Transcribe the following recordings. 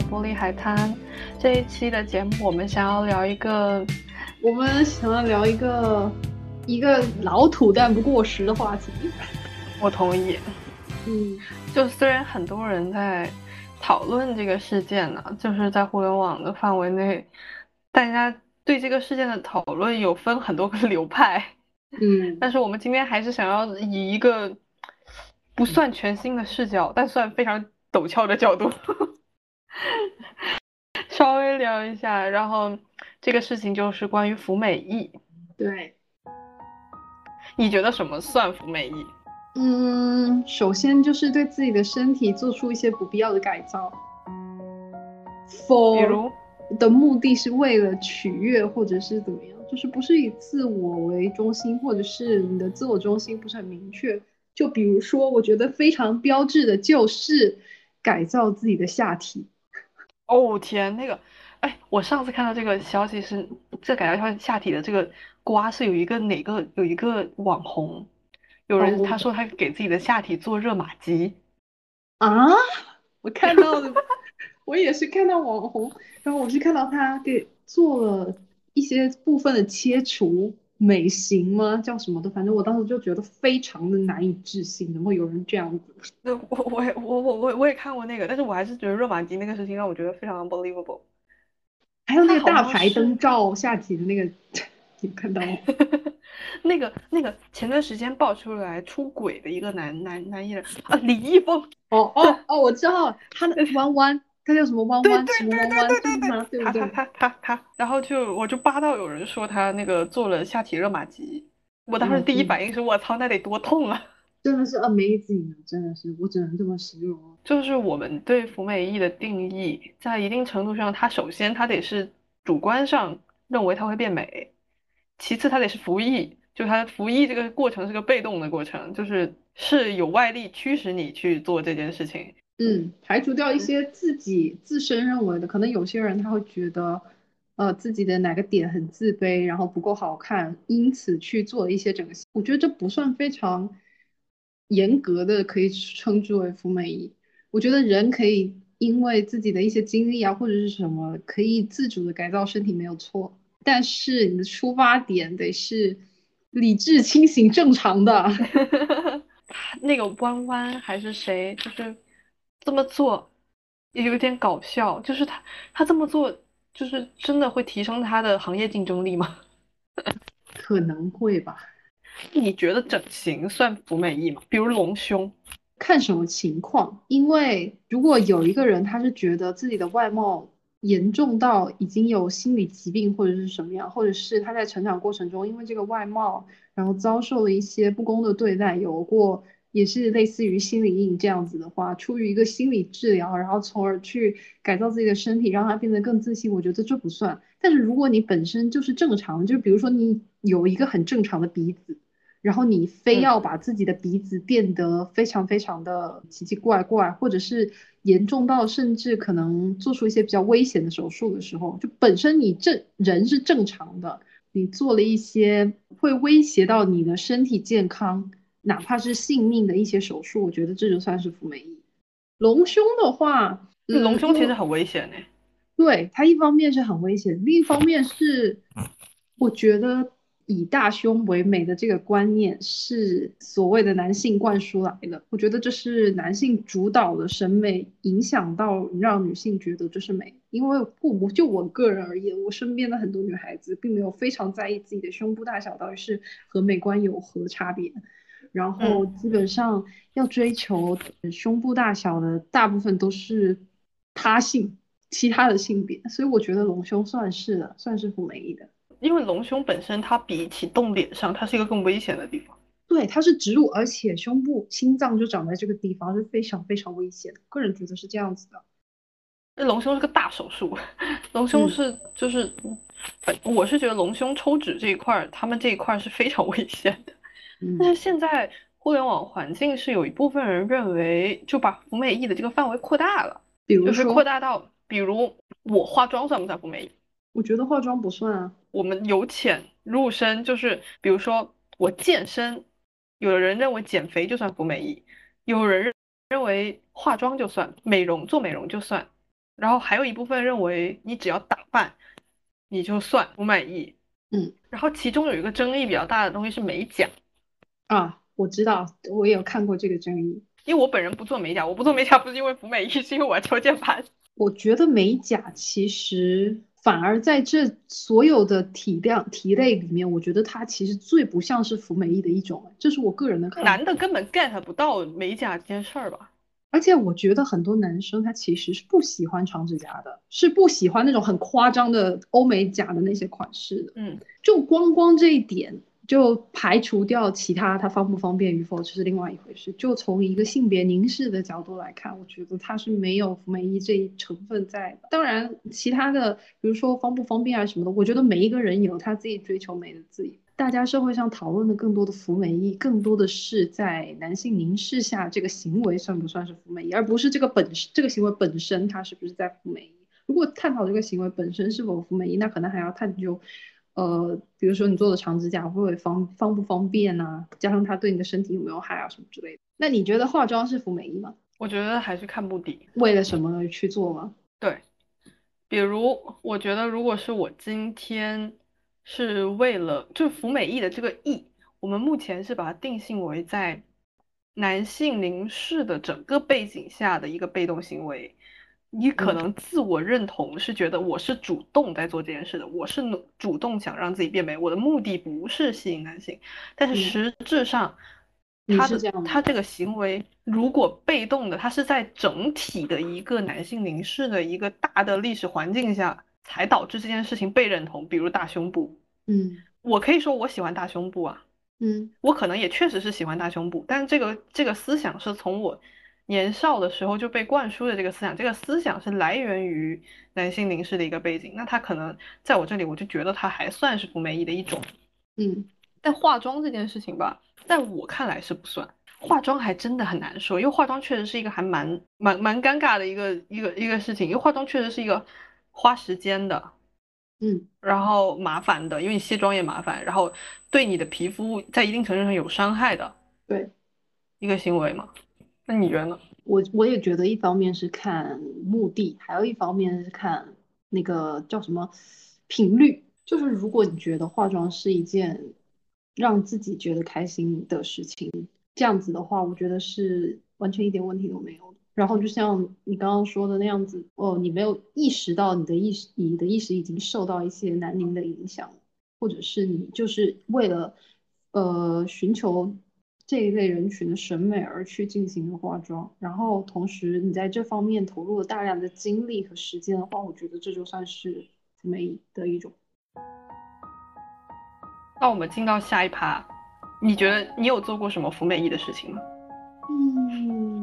玻璃海滩。这一期的节目，我们想要聊一个，我们想要聊一个一个老土但不过时的话题。我同意。嗯，就虽然很多人在讨论这个事件呢，就是在互联网的范围内，大家对这个事件的讨论有分很多个流派。嗯，但是我们今天还是想要以一个不算全新的视角，但算非常陡峭的角度，稍微聊一下。然后这个事情就是关于服美役。对，你觉得什么算服美役？嗯，首先就是对自己的身体做出一些不必要的改造比如，for 的目的是为了取悦或者是怎么样，就是不是以自我为中心，或者是你的自我中心不是很明确。就比如说，我觉得非常标志的就是改造自己的下体。哦天，那个，哎，我上次看到这个消息是，这感觉像下体的这个瓜是有一个哪个有一个网红，有人哦他说他给自己的下体做热玛吉，啊，我看到了，我也是看到网红，然后我是看到他给做了一些部分的切除美型吗？叫什么的，反正我当时就觉得非常的难以置信，能够有人这样子。那，我我也我我我我也看过那个，但是我还是觉得热玛吉那个事情让我觉得非常 unbelievable。还有那个大牌灯照下体的那个，你看到吗？那个那个前段时间爆出来出轨的一个男男男艺人啊，李易峰，哦哦哦，我知道他的 弯弯，他叫什么弯对弯什么弯弯，对对就是他，对不对？他他他他他，然后就我就扒到有人说他那个做了下体热玛吉，我当时第一嗯反应是我操，那得多痛啊！真的是 amazing 啊，真的是，我只能这么形容啊。就是我们对服美役的定义，在一定程度上，它首先它得是主观上认为它会变美，其次它得是服役，就它服役这个过程是个被动的过程，就是是有外力驱使你去做这件事情。嗯，排除掉一些自己自身认为的，可能有些人他会觉得，呃，自己的哪个点很自卑，然后不够好看，因此去做了一些整形。我觉得这不算非常严格的可以称之为服美役。我觉得人可以因为自己的一些经历啊，或者是什么，可以自主的改造身体没有错，但是你的出发点得是理智、清醒、正常的。那个弯弯还是谁，就是这么做也有点搞笑，就是他他这么做，就是真的会提升他的行业竞争力吗？可能会吧。你觉得整形算服美役吗？比如隆胸，看什么情况，因为如果有一个人他是觉得自己的外貌严重到已经有心理疾病或者是什么样，或者是他在成长过程中因为这个外貌，然后遭受了一些不公的对待，有过也是类似于心理阴影这样子的话，出于一个心理治疗，然后从而去改造自己的身体，让它变得更自信，我觉得这不算。但是如果你本身就是正常，就比如说你有一个很正常的鼻子。然后你非嗯要把自己的鼻子变得非常非常的奇奇怪怪，或者是严重到甚至可能做出一些比较危险的手术的时候，就本身你正人是正常的，你做了一些会威胁到你的身体健康，哪怕是性命的一些手术，我觉得这就算是服美役。隆胸的话，嗯隆胸其实很危险呢。对，它一方面是很危险，另一方面是我觉得以大胸为美的这个观念是所谓的男性灌输来的。我觉得这是男性主导的审美影响到让女性觉得这是美。因为不我就我个人而言，我身边的很多女孩子并没有非常在意自己的胸部大小到底是和美观有何差别。然后基本上要追求胸部大小的大部分都是他性。其他的性别，所以我觉得隆胸算是的，算是不美意的。因为隆胸本身它比起动脸上，它是一个更危险的地方。对，它是植入，而且胸部心脏就长在这个地方，是非常非常危险的。个人觉得是这样子的。那隆胸是个大手术，隆胸嗯是就是，反我是觉得隆胸抽脂这一块儿，他们这一块儿是非常危险的。但嗯是现在互联网环境是有一部分人认为，就把服美役的这个范围扩大了，比如就是扩，大到，比如我化妆算不算服美役？我觉得化妆不算啊。我们由浅入深，就是比如说我健身，有的人认为减肥就算服美役，有人认认为化妆就算，美容做美容就算。然后还有一部分认为你只要打扮，你就算服美役。嗯，然后其中有一个争议比较大的东西是美甲啊，我知道，我也有看过这个争议。因为我本人不做美甲，我不做美甲不是因为服美役，是因为我要敲键盘。我觉得美甲其实反而在这所有的体量体类里面，我觉得它其实最不像是服美役的一种，这是我个人的看法。男的根本 get 不到美甲这件事儿吧？而且我觉得很多男生他其实是不喜欢长指甲的，是不喜欢那种很夸张的欧美甲的那些款式的。嗯，就光光这一点，就排除掉其他他方不方便与否，这是另外一回事。就从一个性别凝视的角度来看，我觉得他是没有服美役这一成分在的。当然，其他的比如说方不方便啊什么的，我觉得每一个人有他自己追求美的自由。大家社会上讨论的更多的服美役，更多的是在男性凝视下这个行为算不算是服美役，而不是这个本这个行为本身它是不是在服美役。如果探讨这个行为本身是否服美役，那可能还要探究，呃，比如说你做的长指甲会不会方方不方便啊，加上它对你的身体有没有害啊什么之类的。那你觉得化妆是服美役吗？我觉得还是看目的，为了什么去做吗？对，比如我觉得如果是我今天。是为了就服美役的这个役，我们目前是把它定性为在男性凝视的整个背景下的一个被动行为。你可能自我认同是觉得我是主动在做这件事的，我是主动想让自己变美，我的目的不是吸引男性。但是实质上，他的他这个行为如果被动的，他是在整体的一个男性凝视的一个大的历史环境下。才导致这件事情被认同，比如大胸部。嗯，我可以说我喜欢大胸部啊。嗯，我可能也确实是喜欢大胸部，但是这个这个思想是从我年少的时候就被灌输的这个思想，这个思想是来源于男性凝视的一个背景。那他可能在我这里，我就觉得他还算是不美意的一种。嗯，但化妆这件事情吧，在我看来是不算。化妆还真的很难说，因为化妆确实是一个还蛮蛮蛮尴尬的一个一个一个事情，因为化妆确实是一个。花时间的，嗯，然后麻烦的，因为你卸妆也麻烦，然后对你的皮肤在一定程度上有伤害的，对，一个行为嘛。那你觉得呢？我我也觉得，一方面是看目的，还有一方面是看那个叫什么频率。就是如果你觉得化妆是一件让自己觉得开心的事情，这样子的话，我觉得是完全一点问题都没有。然后就像你刚刚说的那样子，哦，你没有意识到你的意识，你的意识已经受到一些南宁的影响，或者是你就是为了，呃，寻求这一类人群的审美而去进行的化妆，然后同时你在这方面投入了大量的精力和时间的话，我觉得这就算是美的一种。那我们进到下一趴，你觉得你有做过什么服美役的事情吗？嗯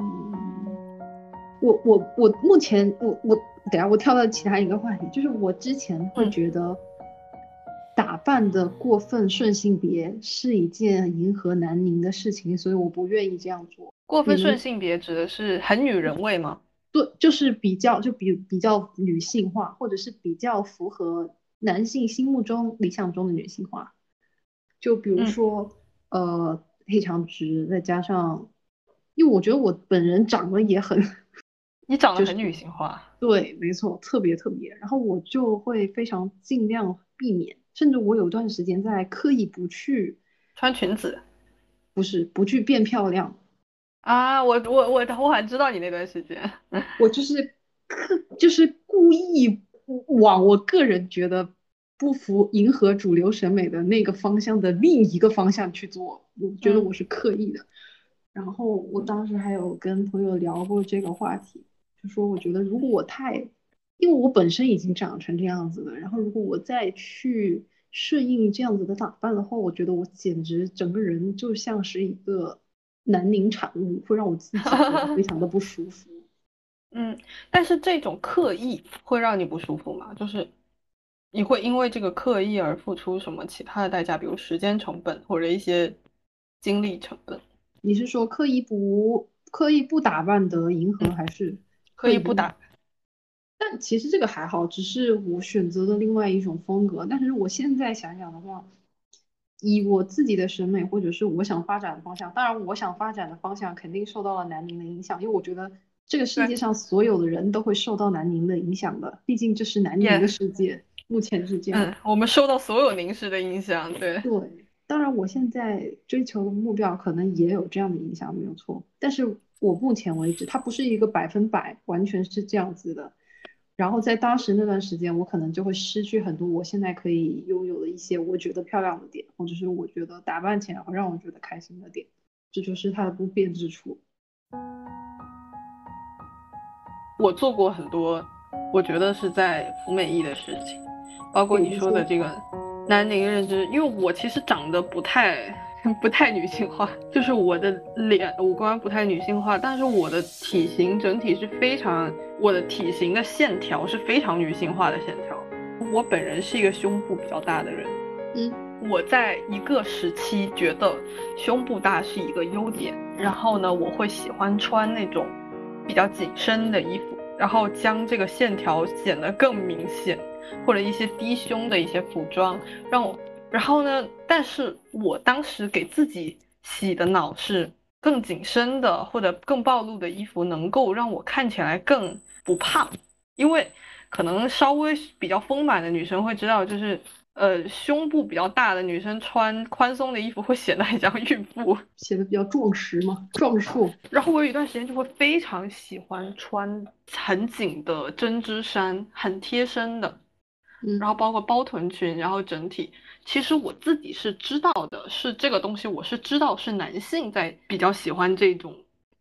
我我我目前我我等下我跳到其他一个话题，就是我之前会觉得打扮的过分顺性别是一件迎合南宁的事情，所以我不愿意这样做。过分顺性别指的是很女人味吗？对，就是比较就比比较女性化，或者是比较符合男性心目中理想中的女性化。就比如说呃黑长直，再加上，因为我觉得我本人长得也很。你长得很女性化，对，没错，特别特别。然后我就会非常尽量避免，甚至我有段时间在刻意不去穿裙子，不是不去变漂亮啊。我我我我好像知道你那段时间，我就是刻就是故意往我个人觉得不符迎合主流审美的那个方向的另一个方向去做，我觉得我是刻意的。然后我当时还有跟朋友聊过这个话题。就说我觉得，如果我太，因为我本身已经长成这样子了，然后如果我再去适应这样子的打扮的话，我觉得我简直整个人就像是一个南宁产物，会让我自己非常的不舒服。嗯，但是这种刻意会让你不舒服吗？就是你会因为这个刻意而付出什么其他的代价，比如时间成本或者一些精力成本？你是说刻意不刻意不打扮的迎合，还是？刻意不打，但其实这个还好，只是我选择的另外一种风格。但是我现在想想的话，以我自己的审美或者是我想发展的方向，当然我想发展的方向肯定受到了南宁的影响，因为我觉得这个世界上所有的人都会受到南宁的影响的，毕竟这是南宁的世界，目前是这样。嗯，我们受到所有宁氏的影响，对。对，当然我现在追求的目标可能也有这样的影响，没有错。但是我目前为止，它不是一个百分百完全是这样子的。然后在当时那段时间，我可能就会失去很多我现在可以拥有的一些我觉得漂亮的点，或者是我觉得打扮起来会让我觉得开心的点，这就是它的不变之处。我做过很多，我觉得是在服美役的事情，包括你说的这个南宁认知，因为我其实长得不太。不太女性化，就是我的脸五官不太女性化，但是我的体型整体是非常，我的体型的线条是非常女性化的线条。我本人是一个胸部比较大的人，嗯，我在一个时期觉得胸部大是一个优点，然后呢，我会喜欢穿那种比较紧身的衣服，然后将这个线条显得更明显，或者一些低胸的一些服装，让我。然后呢？但是我当时给自己洗的脑是更紧身的或者更暴露的衣服，能够让我看起来更不胖。因为可能稍微比较丰满的女生会知道，就是呃胸部比较大的女生穿宽松的衣服会显得很像孕妇，显得比较壮实嘛，壮硕。然后我有一段时间就会非常喜欢穿很紧的针织衫，很贴身的，然后包括包臀裙，然后整体。其实我自己是知道的，是这个东西，我是知道是男性在比较喜欢这种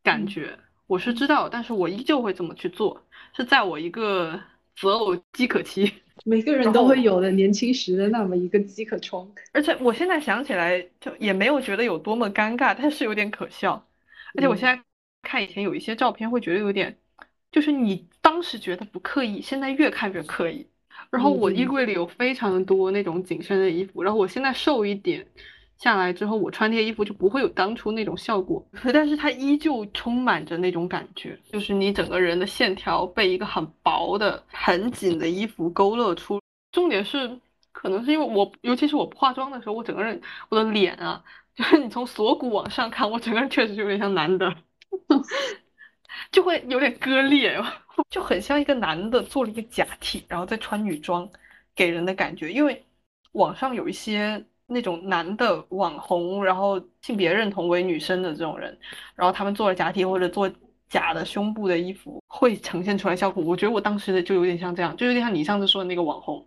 感觉，我是知道，但是我依旧会这么去做，是在我一个择偶饥渴期，每个人都会有的年轻时的那么一个饥渴窗。而且我现在想起来，就也没有觉得有多么尴尬，但是有点可笑。而且我现在看以前有一些照片，会觉得有点，就是你当时觉得不刻意，现在越看越刻意。然后我衣柜里有非常多那种紧身的衣服，然后我现在瘦一点下来之后，我穿这些衣服就不会有当初那种效果，但是它依旧充满着那种感觉，就是你整个人的线条被一个很薄的、很紧的衣服勾勒出。重点是，可能是因为我，尤其是我不化妆的时候，我整个人我的脸啊，就是你从锁骨往上看，我整个人确实就有点像男的，就会有点割裂。就很像一个男的做了一个假体，然后再穿女装，给人的感觉。因为网上有一些那种男的网红，然后性别认同为女生的这种人，然后他们做了假体或者做假的胸部的衣服，会呈现出来效果。我觉得我当时的就有点像这样，就有点像你上次说的那个网红。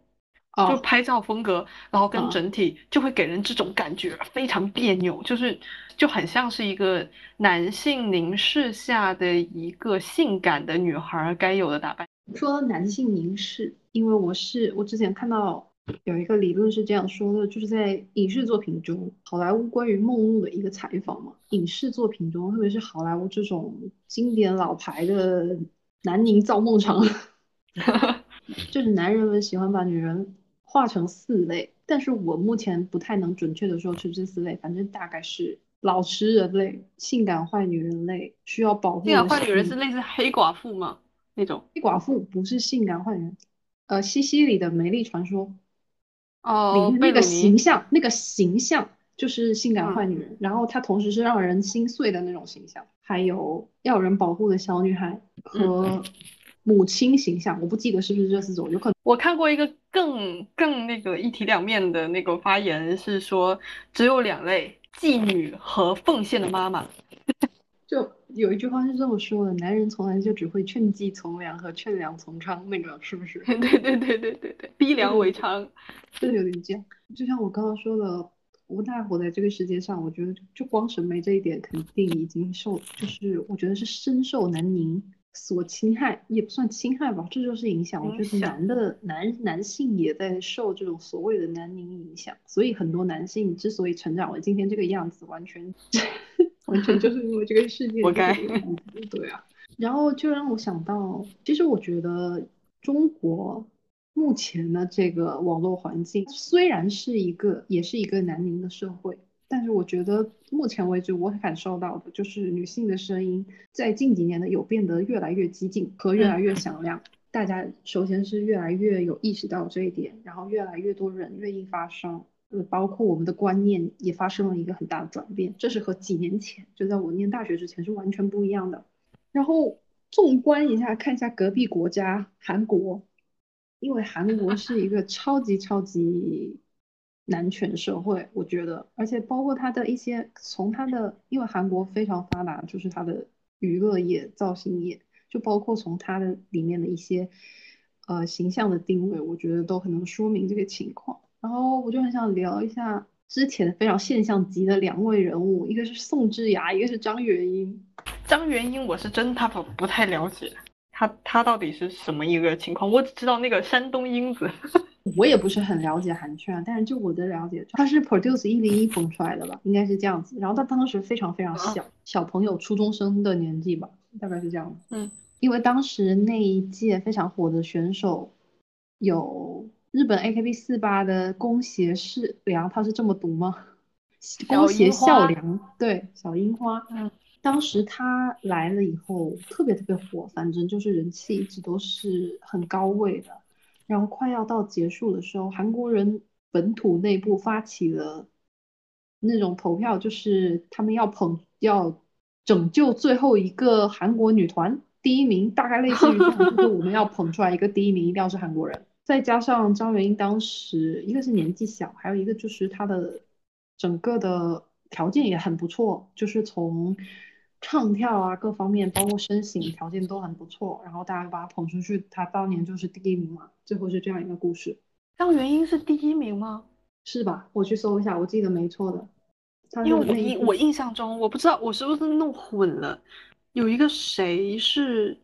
就拍照风格，然后跟整体就会给人这种感觉，非常别扭，就是就很像是一个男性凝视下的一个性感的女孩该有的打扮。说男性凝视，因为我是我之前看到有一个理论是这样说的，就是在影视作品中，好莱坞关于梦露的一个采访嘛，影视作品中，特别是好莱坞这种经典老牌的南宁造梦厂，就是男人们喜欢把女人。划成四类，但是我目前不太能准确的说出这四类，反正大概是老实人类、性感坏女人类、需要保护。性感坏女人是类似黑寡妇吗？那种黑寡妇不是性感坏人，呃，西西里的美丽传说，哦，那个形象，那个形象就是性感坏女人，然后她同时是让人心碎的那种形象，还有要有人保护的小女孩和。母亲形象，我不记得是不是这四种，有可能我看过一个更更那个一体两面的那个发言，是说只有两类妓女和奉献的妈妈。就有一句话是这么说的：男人从来就只会劝妓从良和劝良从娼，那个是不是？对对对对对对，逼良为娼，真的有点这样。就像我刚刚说的，吴大活在这个世界上，我觉得就光审美这一点，肯定已经受，就是我觉得是深受南宁。所侵害也不算侵害吧，这就是影响。我觉得男的男男性也在受这种所谓的男凝影响，所以很多男性之所以成长为今天这个样子，完全 完全就是因为这个世界活该。对啊，然后就让我想到，其实我觉得中国目前的这个网络环境虽然是一个也是一个男凝的社会。但是我觉得目前为止，我感受到的就是女性的声音在近几年的有变得越来越激进和越来越响亮。大家首先是越来越有意识到这一点，然后越来越多人愿意发声，呃，包括我们的观念也发生了一个很大的转变。这是和几年前就在我念大学之前是完全不一样的。然后纵观一下，看一下隔壁国家韩国，因为韩国是一个超级超级男权社会，我觉得，而且包括他的一些从他的，因为韩国非常发达，就是他的娱乐业、造型业，就包括从他的里面的一些呃形象的定位，我觉得都很能说明这个情况。然后我就很想聊一下之前非常现象级的两位人物，一个是宋智雅，一个是张元英。张元英我是真他不不太了解，他他到底是什么一个情况？我只知道那个山东英子，我也不是很了解韩圈，但是就我的了解，他是 Produce 一零一捧出来的吧，应该是这样子。然后他当时非常非常小，小朋友初中生的年纪吧，大概是这样嗯，因为当时那一届非常火的选手有日本 AKB 四八的宫胁世良，他是这么读吗？宫胁孝良，对，小樱花，嗯。当时他来了以后特别特别火，反正就是人气一直都是很高位的。然后快要到结束的时候，韩国人本土内部发起了那种投票，就是他们要捧要拯救最后一个韩国女团第一名，大概类似于这样，就是我们要捧出来一个第一名，一定要是韩国人。再加上张元英当时一个是年纪小，还有一个就是她的整个的条件也很不错，就是从。唱跳啊，各方面包括身形条件都很不错，然后大家把他捧出去，他当年就是第一名嘛。最后是这样一个故事。张元英是第一名吗？是吧？我去搜一下，我记得没错的。因为我印我印象中，我不知道我是不是弄混了，有一个谁是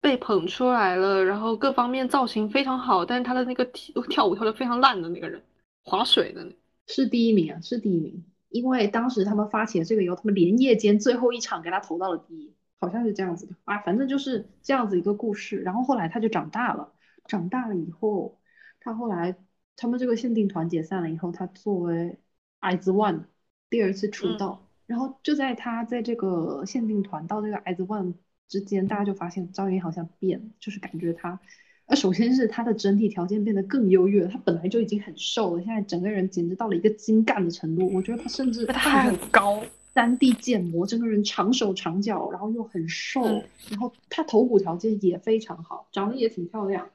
被捧出来了，然后各方面造型非常好，但是他的那个跳跳舞跳得非常烂的那个人，划水的，是第一名啊，是第一名。因为当时他们发起了这个，以后他们连夜间最后一场给他投到了第一，好像是这样子的啊，反正就是这样子一个故事。然后后来他就长大了，长大了以后，他后来他们这个限定团解散了以后，他作为 IZ ONE 第二次出道，然后就在他在这个限定团到这个 IZ ONE 之间，大家就发现张云好像变，就是感觉他。那首先是他的整体条件变得更优越，他本来就已经很瘦了，现在整个人简直到了一个精干的程度。我觉得他甚至他很高，三 D 建模，整个人长手长脚，然后又很瘦，然后他头骨条件也非常好，长得也挺漂亮。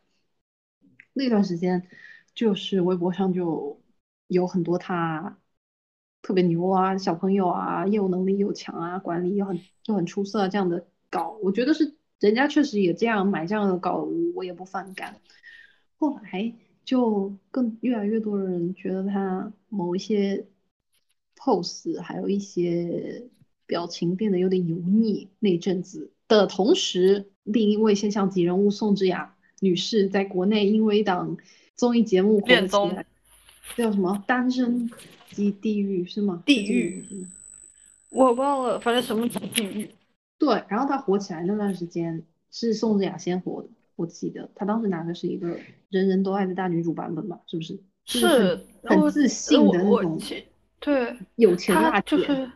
那段时间，就是微博上就有很多他特别牛啊，小朋友啊，业务能力又强啊，管理又很就很出色这样的稿，我觉得是。人家确实也这样买这样的稿，我也不反感。后来就更越来越多的人觉得他某一些 pose 还有一些表情变得有点油腻。那阵子的同时，另一位现象级人物宋智雅女士在国内因为一档综艺节目火起来，叫什么《单身即地狱》是吗？地狱，我忘了，反正什么地狱。对，然后他火起来那段时间是宋智雅先火的，我记得他当时拿的是一个人人都爱的大女主版本吧，是不是？是很自信的那种，对，有钱辣姐。就是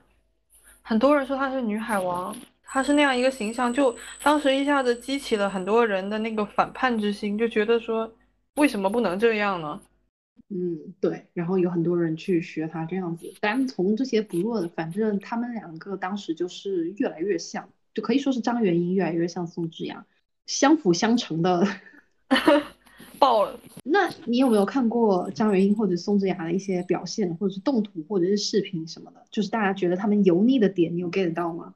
很多人说她是女海王，她是那样一个形象，就当时一下子激起了很多人的那个反叛之心，就觉得说为什么不能这样呢？嗯，对，然后有很多人去学他这样子，但从这些不论，反正他们两个当时就是越来越像，就可以说是张元英越来越像宋智雅，相辅相成的 爆了。那你有没有看过张元英或者宋智雅的一些表现，或者是动图，或者是视频什么的？就是大家觉得他们油腻的点，你有 get 到吗？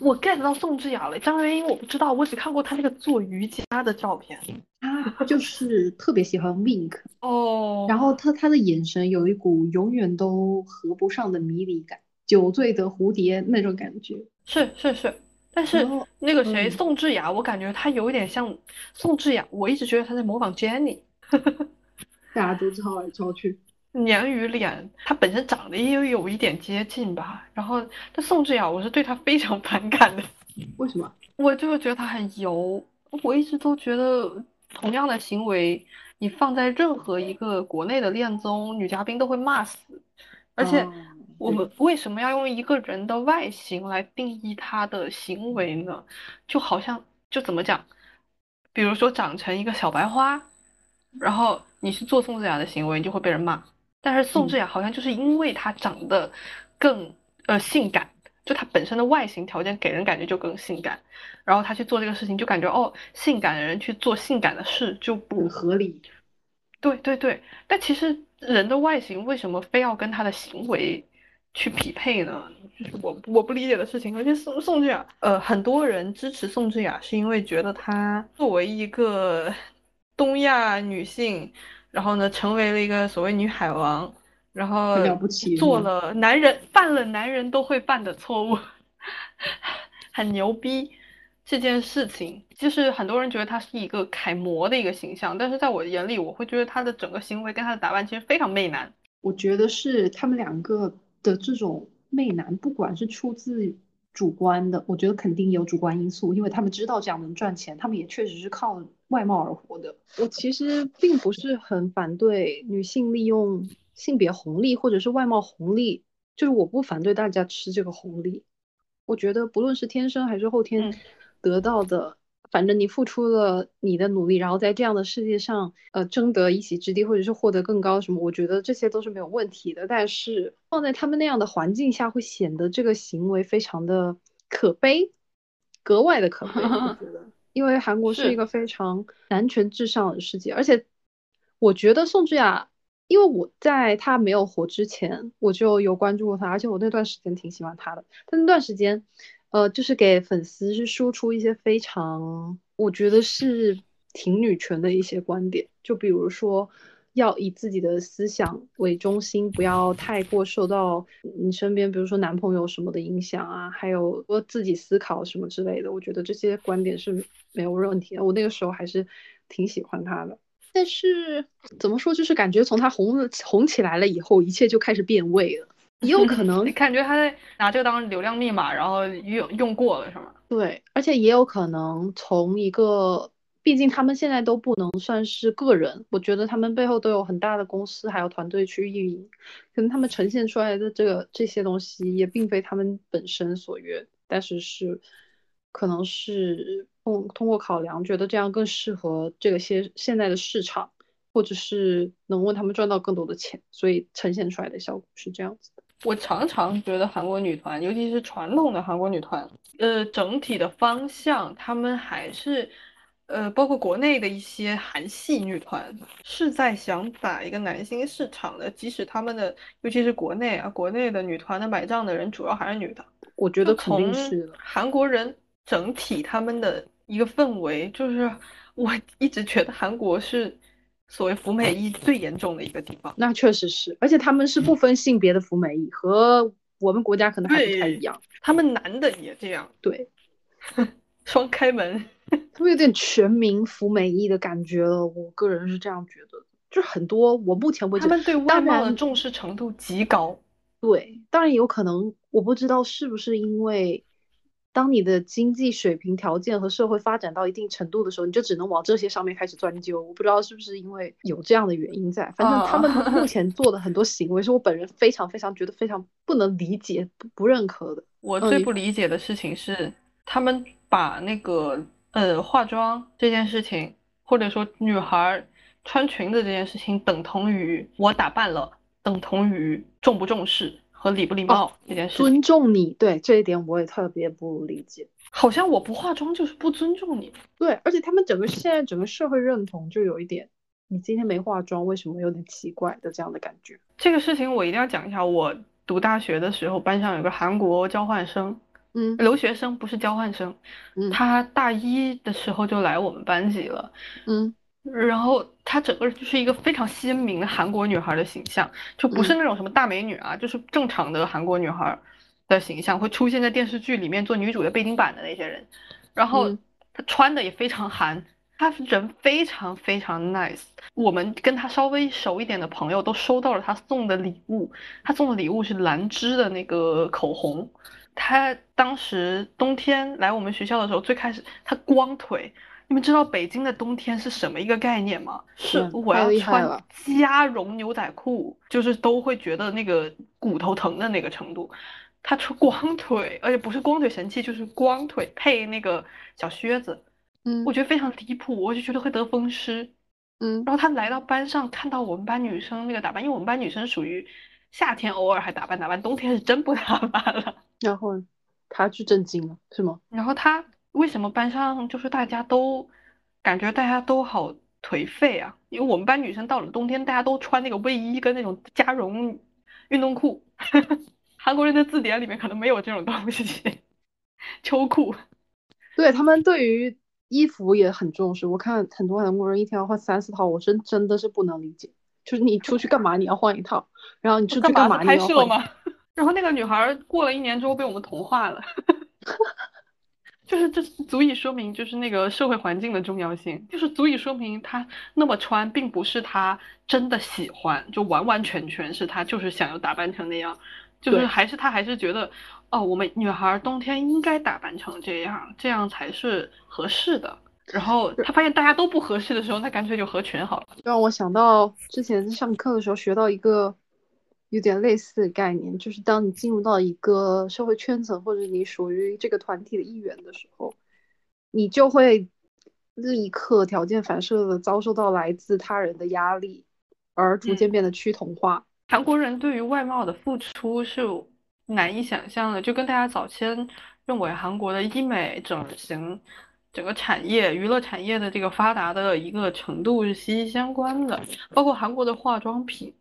我 get 到宋智雅了，张元英我不知道，我只看过她那个做瑜伽的照片。她就是特别喜欢 wink 哦，然后她她的眼神有一股永远都合不上的迷离感，酒醉的蝴蝶那种感觉。是是是，但是那个谁宋智雅，我感觉她有一点像宋智雅，我一直觉得她在模仿 Jenny，大家都抄来抄去。鲶鱼脸，她本身长得也有一点接近吧。然后，但宋智雅，我是对她非常反感的。为什么？我就是觉得她很油。我一直都觉得。同样的行为，你放在任何一个国内的恋综，女嘉宾都会骂死。而且，我们为什么要用一个人的外形来定义他的行为呢？就好像，就怎么讲？比如说长成一个小白花，然后你去做宋智雅的行为，你就会被人骂。但是宋智雅好像就是因为她长得更呃性感。就她本身的外形条件给人感觉就更性感，然后她去做这个事情就感觉哦，性感的人去做性感的事就不合理。对对对，但其实人的外形为什么非要跟他的行为去匹配呢？就是我我不理解的事情。而且宋宋智雅，呃，很多人支持宋智雅是因为觉得她作为一个东亚女性，然后呢，成为了一个所谓女海王。然后了不起，做了男人犯了男人都会犯的错误，很牛逼。这件事情就是很多人觉得他是一个楷模的一个形象，但是在我眼里，我会觉得他的整个行为跟他的打扮其实非常媚男。我觉得是他们两个的这种媚男，不管是出自主观的，我觉得肯定有主观因素，因为他们知道这样能赚钱，他们也确实是靠外貌而活的。我其实并不是很反对女性利用。性别红利或者是外貌红利，就是我不反对大家吃这个红利。我觉得不论是天生还是后天得到的，反正你付出了你的努力，然后在这样的世界上，呃，争得一席之地或者是获得更高什么，我觉得这些都是没有问题的。但是放在他们那样的环境下，会显得这个行为非常的可悲，格外的可悲。我觉得，因为韩国是一个非常男权至上的世界，而且我觉得宋智雅。因为我在她没有火之前，我就有关注过她，而且我那段时间挺喜欢她的。她那段时间，呃，就是给粉丝是输出一些非常，我觉得是挺女权的一些观点，就比如说要以自己的思想为中心，不要太过受到你身边，比如说男朋友什么的影响啊，还有我自己思考什么之类的。我觉得这些观点是没有问题的。我那个时候还是挺喜欢他的。但是怎么说，就是感觉从他红了红起来了以后，一切就开始变味了。也有可能，你感觉他在拿这个当流量密码，然后用用过了是吗？对，而且也有可能从一个，毕竟他们现在都不能算是个人，我觉得他们背后都有很大的公司还有团队去运营，可能他们呈现出来的这个这些东西也并非他们本身所愿，但是是可能是。通通过考量，觉得这样更适合这个些现在的市场，或者是能为他们赚到更多的钱，所以呈现出来的效果是这样子的。我常常觉得韩国女团，尤其是传统的韩国女团，呃，整体的方向，他们还是，呃，包括国内的一些韩系女团，是在想打一个男性市场的。即使他们的，尤其是国内啊，国内的女团的买账的人主要还是女的。我觉得肯定是的。韩国人。整体他们的一个氛围，就是 我一直觉得韩国是所谓服美役最严重的一个地方。那确实是，而且他们是不分性别的服美役，和我们国家可能还不太一样。他们男的也这样，对，双开门，他们有点全民服美役的感觉了。我个人是这样觉得，就很多我目前为止，他们对外貌的重视程度极高。对，当然有可能，我不知道是不是因为。当你的经济水平条件和社会发展到一定程度的时候，你就只能往这些上面开始钻究。我不知道是不是因为有这样的原因在，反正他们目 前做的很多行为是我本人非常非常觉得非常不能理解、不不认可的。我最不理解的事情是，他们把那个呃化妆这件事情，或者说女孩穿裙子这件事情，等同于我打扮了，等同于重不重视。和礼不礼貌这件事，尊重你，对这一点我也特别不理解。好像我不化妆就是不尊重你。对，而且他们整个现在整个社会认同就有一点，你今天没化妆，为什么有点奇怪的这样的感觉？这个事情我一定要讲一下。我读大学的时候，班上有个韩国交换生，嗯，留学生不是交换生，嗯，他大一的时候就来我们班级了，嗯。然后她整个人就是一个非常鲜明的韩国女孩的形象，就不是那种什么大美女啊，就是正常的韩国女孩的形象，会出现在电视剧里面做女主的背景板的那些人。然后她穿的也非常韩，她人非常非常 nice。我们跟她稍微熟一点的朋友都收到了她送的礼物，她送的礼物是兰芝的那个口红。她当时冬天来我们学校的时候，最开始他光腿。你们知道北京的冬天是什么一个概念吗？是我要穿加绒牛仔裤，就是都会觉得那个骨头疼的那个程度。他穿光腿，而且不是光腿神器，就是光腿配那个小靴子。嗯，我觉得非常离谱，我就觉得会得风湿。嗯，然后他来到班上，看到我们班女生那个打扮，因为我们班女生属于夏天偶尔还打扮打扮，冬天是真不打扮了。然后。他去震惊了，是吗？然后他为什么班上就是大家都感觉大家都好颓废啊？因为我们班女生到了冬天，大家都穿那个卫衣跟那种加绒运动裤。韩国人的字典里面可能没有这种东西，秋裤。对他们对于衣服也很重视，我看很多韩国人一天要换三四套，我真真的是不能理解。就是你出去干嘛你要换一套，然后你出去干嘛你要换？吗？然后那个女孩过了一年之后被我们同化了，就是这足以说明就是那个社会环境的重要性，就是足以说明她那么穿并不是她真的喜欢，就完完全全是她就是想要打扮成那样，就是还是她还是觉得哦，我们女孩冬天应该打扮成这样，这样才是合适的。然后他发现大家都不合适的时候，他干脆就合群好了。让我想到之前上课的时候学到一个有点类似的概念，就是当你进入到一个社会圈层，或者你属于这个团体的一员的时候，你就会立刻条件反射的遭受到来自他人的压力，而逐渐变得趋同化。韩国人对于外貌的付出是难以想象的，就跟大家早先认为韩国的医美整形。整个产业、娱乐产业的这个发达的一个程度是息息相关的，包括韩国的化妆品，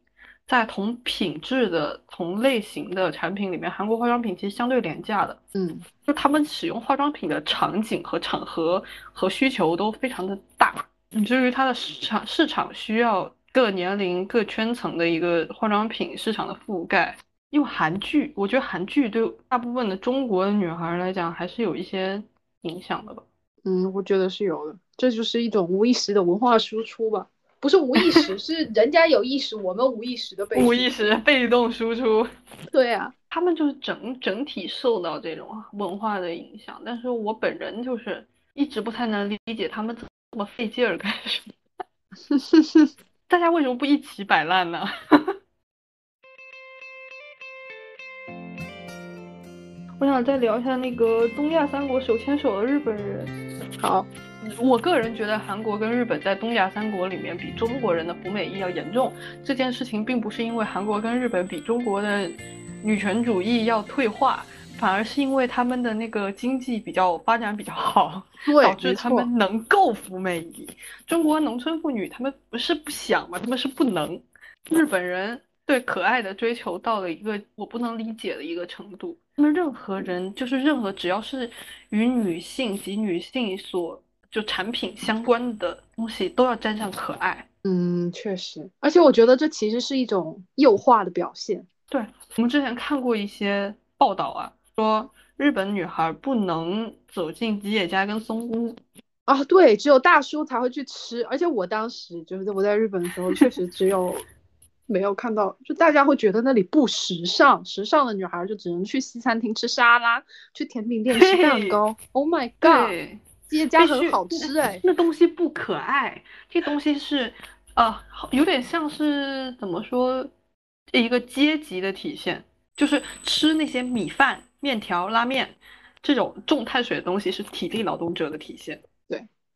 在同品质的同类型的产品里面，韩国化妆品其实相对廉价的，嗯，就他们使用化妆品的场景和场合和需求都非常的大，以至于它的市场市场需要各年龄、各圈层的一个化妆品市场的覆盖。因为韩剧，我觉得韩剧对大部分的中国的女孩来讲还是有一些影响的吧。嗯，我觉得是有的，这就是一种无意识的文化输出吧，不是无意识，是人家有意识，我们无意识的被无意识被动输出。对啊，他们就是整整体受到这种文化的影响，但是我本人就是一直不太能理解他们这么费劲儿干什么，大家为什么不一起摆烂呢？我想再聊一下那个东亚三国手牵手的日本人。好，我个人觉得韩国跟日本在东亚三国里面比中国人的服美役要严重。这件事情并不是因为韩国跟日本比中国的女权主义要退化，反而是因为他们的那个经济比较发展比较好，导致他们能够服美役。中国农村妇女他们不是不想嘛？他们是不能。日本人对可爱的追求到了一个我不能理解的一个程度。那么任何人，就是任何只要是与女性及女性所就产品相关的东西，都要沾上可爱。嗯，确实，而且我觉得这其实是一种幼化的表现。对我们之前看过一些报道啊，说日本女孩不能走进吉野家跟松屋啊，对，只有大叔才会去吃。而且我当时就是我在日本的时候，确实只有。没有看到，就大家会觉得那里不时尚，时尚的女孩就只能去西餐厅吃沙拉，去甜品店吃蛋糕。Oh my god，这些家很好吃哎，那东西不可爱，这东西是，呃，有点像是怎么说，一个阶级的体现，就是吃那些米饭、面条、拉面这种重碳水的东西是体力劳动者的体现。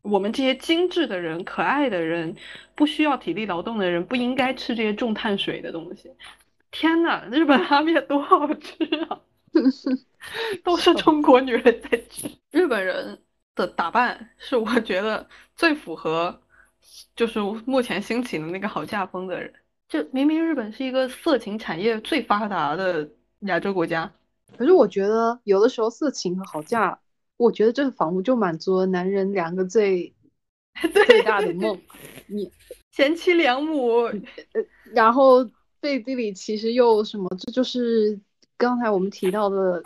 我们这些精致的人、可爱的人，不需要体力劳动的人，不应该吃这些重碳水的东西。天呐，日本拉面多好吃啊！都是中国女人在吃。日本人的打扮是我觉得最符合，就是目前兴起的那个好嫁风的人。就明明日本是一个色情产业最发达的亚洲国家，可是我觉得有的时候色情和好嫁。我觉得这个房屋就满足了男人两个最 最大的梦，你贤妻良母，呃，然后背地里其实又什么？这就是刚才我们提到的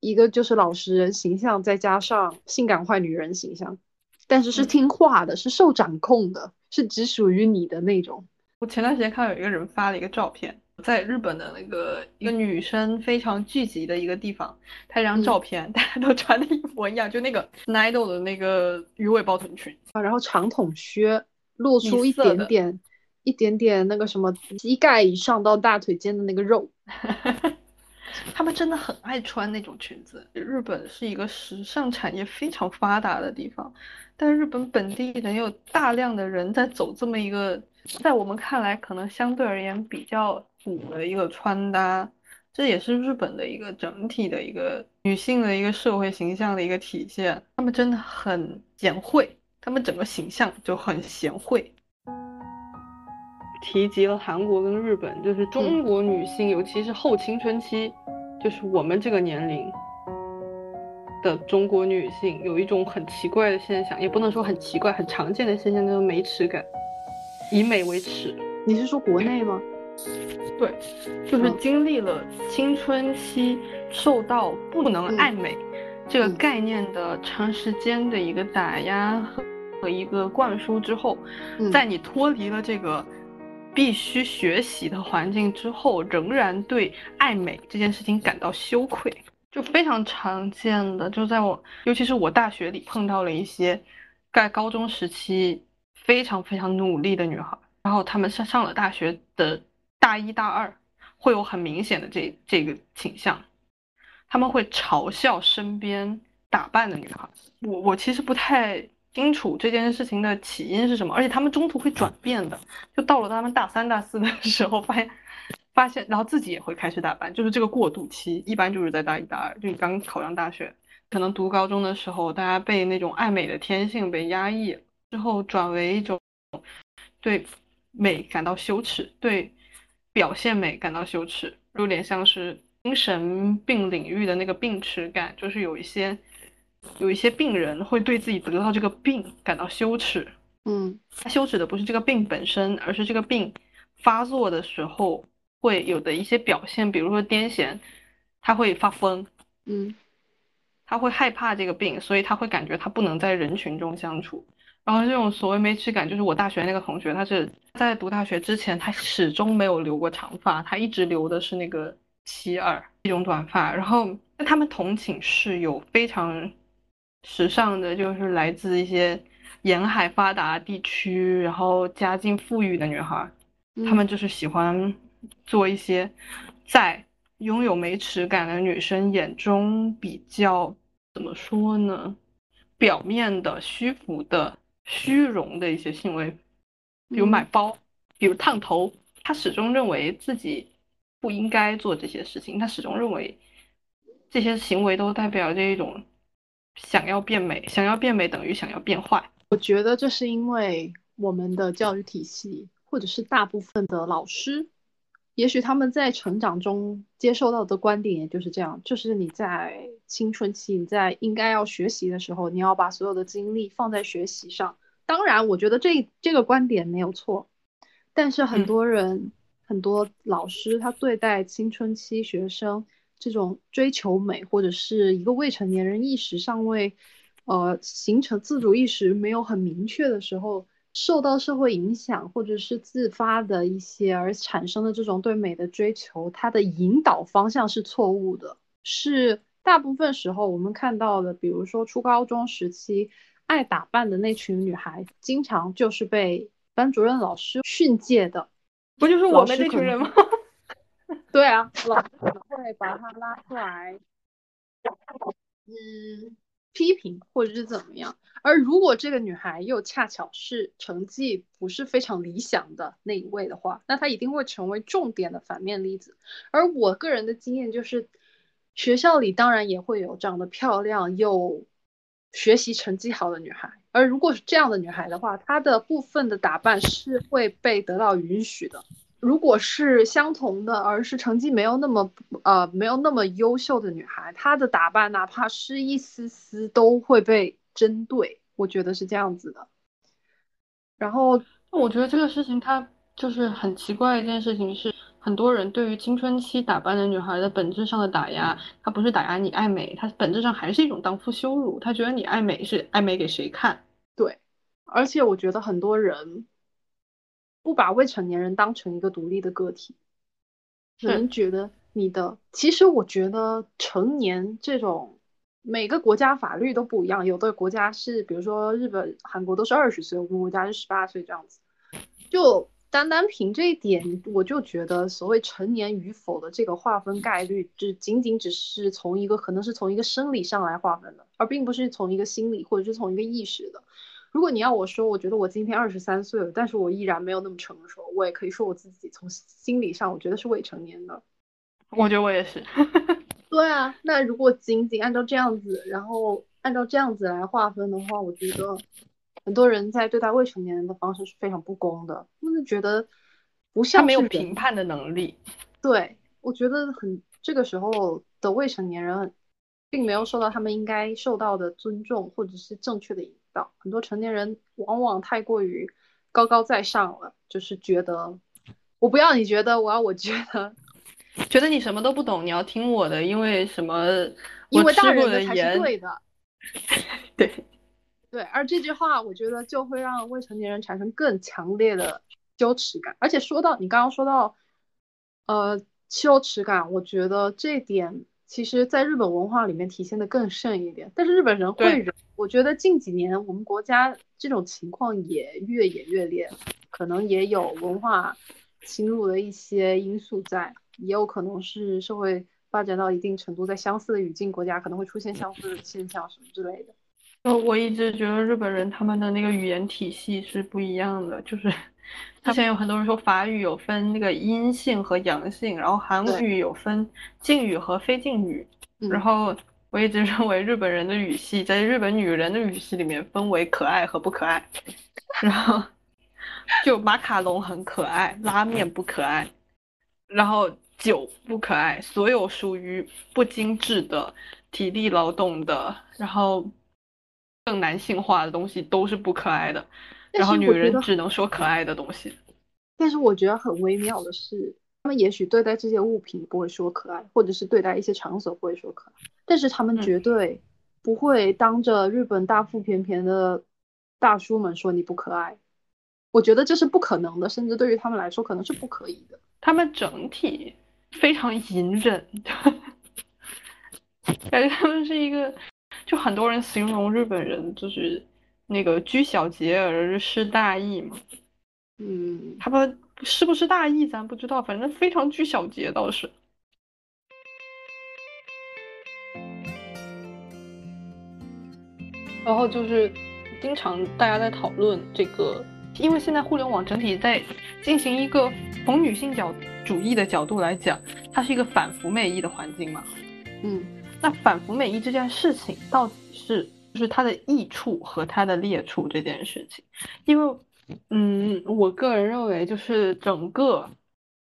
一个，就是老实人形象，再加上性感坏女人形象，但是是听话的，是受掌控的，是只属于你的那种。我前段时间看到有一个人发了一个照片。在日本的那个一个女生非常聚集的一个地方，拍张照片，大家都穿的一模一样，就那个 Nido 的那个鱼尾包臀裙啊，然后长筒靴，露出一点点一点点那个什么膝盖以上到大腿间的那个肉。他们真的很爱穿那种裙子。日本是一个时尚产业非常发达的地方，但日本本地人有大量的人在走这么一个，在我们看来可能相对而言比较。土的一个穿搭，这也是日本的一个整体的一个女性的一个社会形象的一个体现。她们真的很贤惠，她们整个形象就很贤惠。提及了韩国跟日本，就是中国女性，尤其是后青春期，就是我们这个年龄的中国女性，有一种很奇怪的现象，也不能说很奇怪，很常见的现象，就是美耻感，以美为耻。你是说国内吗？对，就是经历了青春期受到不能爱美这个概念的长时间的一个打压和一个灌输之后，在你脱离了这个必须学习的环境之后，仍然对爱美这件事情感到羞愧，就非常常见的，就在我，尤其是我大学里碰到了一些在高中时期非常非常努力的女孩，然后她们上上了大学的。大一、大二会有很明显的这这个倾向，他们会嘲笑身边打扮的女孩。我我其实不太清楚这件事情的起因是什么，而且他们中途会转变的，就到了他们大三、大四的时候，发现发现，然后自己也会开始打扮，就是这个过渡期，一般就是在大一、大二，就你刚考上大学，可能读高中的时候，大家被那种爱美的天性被压抑之后，转为一种对美感到羞耻，对。表现美感到羞耻，有点像是精神病领域的那个病耻感，就是有一些有一些病人会对自己得到这个病感到羞耻。嗯，他羞耻的不是这个病本身，而是这个病发作的时候会有的一些表现，比如说癫痫，他会发疯。嗯，他会害怕这个病，所以他会感觉他不能在人群中相处。然后这种所谓没耻感，就是我大学那个同学，他是在读大学之前，他始终没有留过长发，他一直留的是那个齐耳一种短发。然后他们同寝室有非常时尚的，就是来自一些沿海发达地区，然后家境富裕的女孩，她们就是喜欢做一些在拥有没耻感的女生眼中比较怎么说呢，表面的虚浮的。虚荣的一些行为，比如买包，比如烫头，他始终认为自己不应该做这些事情。他始终认为这些行为都代表着一种想要变美，想要变美等于想要变坏。我觉得这是因为我们的教育体系，或者是大部分的老师。也许他们在成长中接受到的观点也就是这样，就是你在青春期，你在应该要学习的时候，你要把所有的精力放在学习上。当然，我觉得这这个观点没有错，但是很多人、很多老师他对待青春期学生这种追求美，或者是一个未成年人意识尚未呃形成自主意识没有很明确的时候。受到社会影响，或者是自发的一些而产生的这种对美的追求，它的引导方向是错误的。是大部分时候我们看到的，比如说初高中时期爱打扮的那群女孩，经常就是被班主任老师训诫的。不就是我们这群人吗？对啊，老师可能会把他拉出来，嗯。批评或者是怎么样，而如果这个女孩又恰巧是成绩不是非常理想的那一位的话，那她一定会成为重点的反面例子。而我个人的经验就是，学校里当然也会有长得漂亮又学习成绩好的女孩，而如果是这样的女孩的话，她的部分的打扮是会被得到允许的。如果是相同的，而是成绩没有那么呃没有那么优秀的女孩，她的打扮哪怕是一丝丝都会被针对，我觉得是这样子的。然后我觉得这个事情它就是很奇怪一件事情，是很多人对于青春期打扮的女孩的本质上的打压，它不是打压你爱美，它本质上还是一种荡妇羞辱。他觉得你爱美是爱美给谁看？对，而且我觉得很多人。不把未成年人当成一个独立的个体，可能觉得你的。其实我觉得成年这种每个国家法律都不一样，有的国家是，比如说日本、韩国都是二十岁，我们国家是十八岁这样子。就单单凭这一点，我就觉得所谓成年与否的这个划分概率，只仅仅只是从一个可能是从一个生理上来划分的，而并不是从一个心理或者是从一个意识的。如果你要我说，我觉得我今天二十三岁了，但是我依然没有那么成熟。我也可以说我自己从心理上，我觉得是未成年的。我觉得我也是。对啊，那如果仅仅按照这样子，然后按照这样子来划分的话，我觉得很多人在对待未成年人的方式是非常不公的，他们觉得不像没有评判的能力。对，我觉得很这个时候的未成年人，并没有受到他们应该受到的尊重或者是正确的引导。很多成年人往往太过于高高在上了，就是觉得我不要你觉得，我要我觉得。觉得你什么都不懂，你要听我的，因为什么？因为大人的才是对的。对，对，而这句话，我觉得就会让未成年人产生更强烈的羞耻感。而且说到你刚刚说到，呃，羞耻感，我觉得这点其实在日本文化里面体现的更甚一点。但是日本人会忍，我觉得近几年我们国家这种情况也越演越烈，可能也有文化侵入的一些因素在。也有可能是社会发展到一定程度，在相似的语境国家可能会出现相似的现象什么之类的。呃，我一直觉得日本人他们的那个语言体系是不一样的，就是之前有很多人说法语有分那个阴性和阳性，然后韩语有分敬语和非敬语，然后我一直认为日本人的语系在日本女人的语系里面分为可爱和不可爱，然后就马卡龙很可爱，拉面不可爱，然后。酒不可爱，所有属于不精致的体力劳动的，然后更男性化的东西都是不可爱的。然后女人只能说可爱的东西。但是我觉得很微妙的是，他们也许对待这些物品不会说可爱，或者是对待一些场所不会说可爱，但是他们绝对不会当着日本大腹便便的大叔们说你不可爱。我觉得这是不可能的，甚至对于他们来说可能是不可以的。他们整体。非常隐忍，感觉他们是一个，就很多人形容日本人就是那个居小节而失大义嘛。嗯，他们是不是大义咱不知道，反正非常居小节倒是。然后就是经常大家在讨论这个。因为现在互联网整体在进行一个从女性角主义的角度来讲，它是一个反服美意的环境嘛。嗯，那反服美意这件事情到底是就是它的益处和它的劣处这件事情？因为，嗯，我个人认为就是整个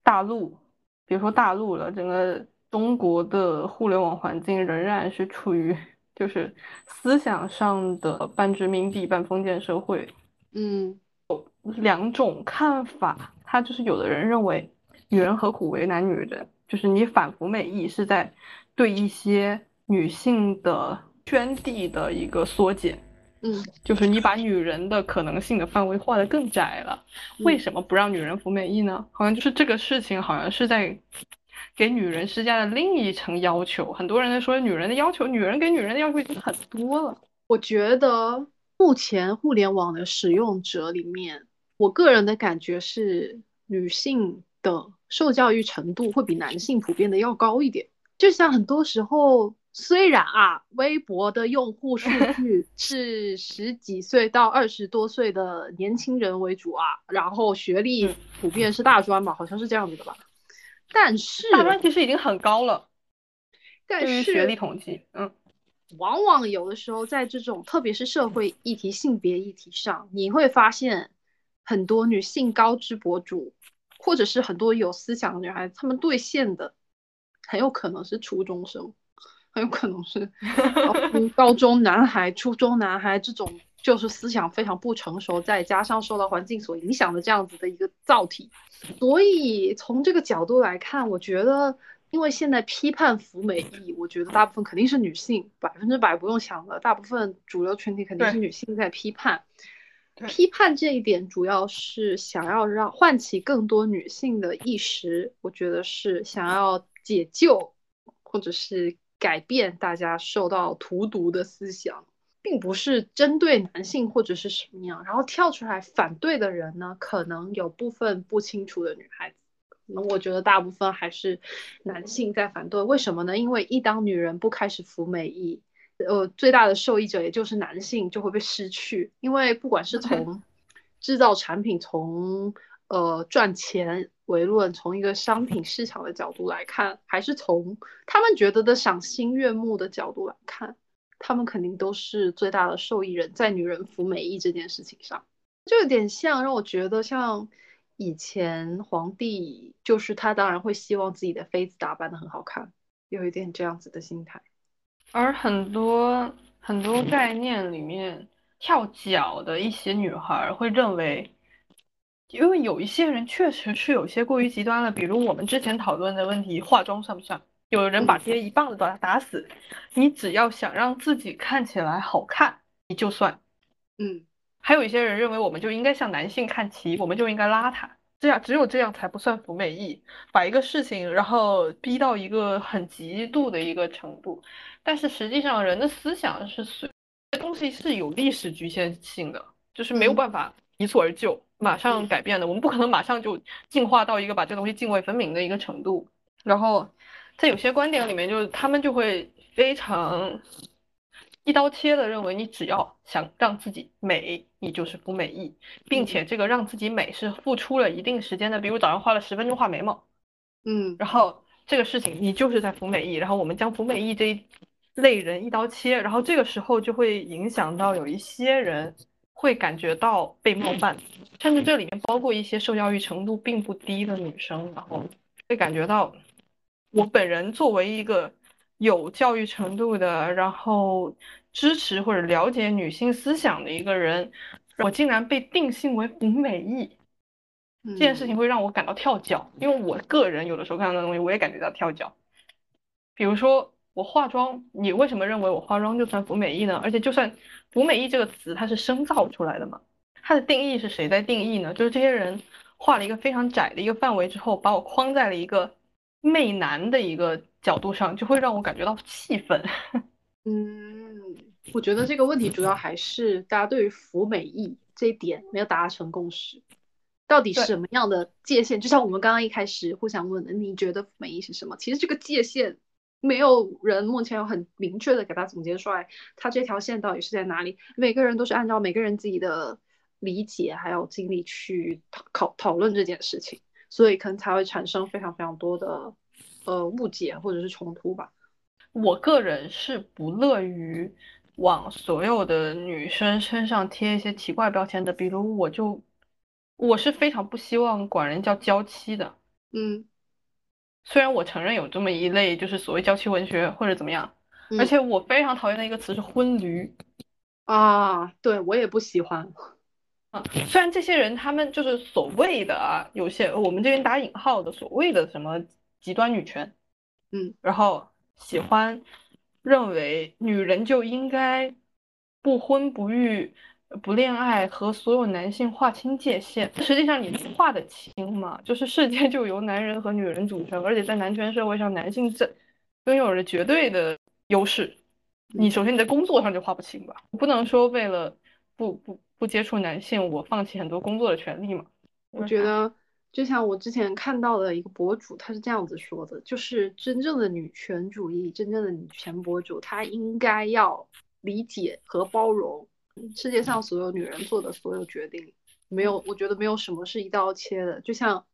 大陆，别说大陆了，整个中国的互联网环境仍然是处于就是思想上的半殖民地半封建社会。嗯。两种看法，他就是有的人认为，女人何苦为难女人？就是你反服美意是在对一些女性的圈地的一个缩减，嗯，就是你把女人的可能性的范围画得更窄了。为什么不让女人服美役呢？好像就是这个事情，好像是在给女人施加了另一层要求。很多人在说，女人的要求，女人给女人的要求已经很多了。我觉得目前互联网的使用者里面。我个人的感觉是，女性的受教育程度会比男性普遍的要高一点。就像很多时候，虽然啊，微博的用户数 据是十几岁到二十多岁的年轻人为主啊，然后学历普遍是大专吧，好像是这样子的吧。但是大专其实已经很高了，但是学历统计，嗯，往往有的时候在这种特别是社会议题、性别议题上，你会发现。很多女性高知博主，或者是很多有思想的女孩子，她们兑现的很有可能是初中生，很有可能是高中男孩、初中男孩这种，就是思想非常不成熟，再加上受到环境所影响的这样子的一个造体。所以从这个角度来看，我觉得，因为现在批判服美役，我觉得大部分肯定是女性，百分之百不用想了，大部分主流群体肯定是女性在批判。批判这一点主要是想要让唤起更多女性的意识，我觉得是想要解救或者是改变大家受到荼毒的思想，并不是针对男性或者是什么样。然后跳出来反对的人呢，可能有部分不清楚的女孩子，那我觉得大部分还是男性在反对。为什么呢？因为一当女人不开始服美役。呃，最大的受益者也就是男性就会被失去，因为不管是从 制造产品，从呃赚钱唯论，从一个商品市场的角度来看，还是从他们觉得的赏心悦目的角度来看，他们肯定都是最大的受益人，在女人服美役这件事情上，就有点像让我觉得像以前皇帝，就是他当然会希望自己的妃子打扮的很好看，有一点这样子的心态。而很多很多概念里面，跳脚的一些女孩会认为，因为有一些人确实是有些过于极端了，比如我们之前讨论的问题，化妆算不算？有人把别人一棒子打打死，你只要想让自己看起来好看，你就算。嗯，还有一些人认为，我们就应该向男性看齐，我们就应该邋遢，这样只有这样才不算服美役，把一个事情然后逼到一个很极度的一个程度。但是实际上，人的思想是随东西是有历史局限性的，就是没有办法一蹴而就，马上改变的。我们不可能马上就进化到一个把这个东西泾渭分明的一个程度。然后，在有些观点里面，就是他们就会非常一刀切的认为，你只要想让自己美，你就是服美役，并且这个让自己美是付出了一定时间的。比如早上花了十分钟画眉毛，嗯，然后这个事情你就是在服美役，然后我们将服美役这一类人一刀切，然后这个时候就会影响到有一些人会感觉到被冒犯，甚至这里面包括一些受教育程度并不低的女生，然后会感觉到我本人作为一个有教育程度的，然后支持或者了解女性思想的一个人，我竟然被定性为服美役，这件事情会让我感到跳脚，因为我个人有的时候看到的东西我也感觉到跳脚，比如说。我化妆，你为什么认为我化妆就算服美役呢？而且就算服美役这个词，它是生造出来的嘛？它的定义是谁在定义呢？就是这些人画了一个非常窄的一个范围之后，把我框在了一个媚男的一个角度上，就会让我感觉到气愤。嗯，我觉得这个问题主要还是大家对于服美役这一点没有达成共识，到底什么样的界限？就像我们刚刚一开始互相问的，你觉得服美役是什么？其实这个界限。没有人目前有很明确的给他总结出来，他这条线到底是在哪里？每个人都是按照每个人自己的理解还有经历去讨讨讨论这件事情，所以可能才会产生非常非常多的呃误解或者是冲突吧。我个人是不乐于往所有的女生身上贴一些奇怪标签的，比如我就我是非常不希望管人叫娇妻的，嗯。虽然我承认有这么一类，就是所谓娇妻文学或者怎么样，而且我非常讨厌的一个词是婚驴啊，对我也不喜欢啊。虽然这些人他们就是所谓的啊，有些我们这边打引号的所谓的什么极端女权，嗯，然后喜欢认为女人就应该不婚不育。不恋爱和所有男性划清界限，实际上你划得清吗？就是世界就由男人和女人组成，而且在男权社会上，男性这拥有着绝对的优势。你首先你在工作上就划不清吧？不能说为了不不不接触男性，我放弃很多工作的权利嘛？我觉得就像我之前看到的一个博主，他是这样子说的，就是真正的女权主义，真正的女权博主，她应该要理解和包容。世界上所有女人做的所有决定，没有，我觉得没有什么是一刀切的。就像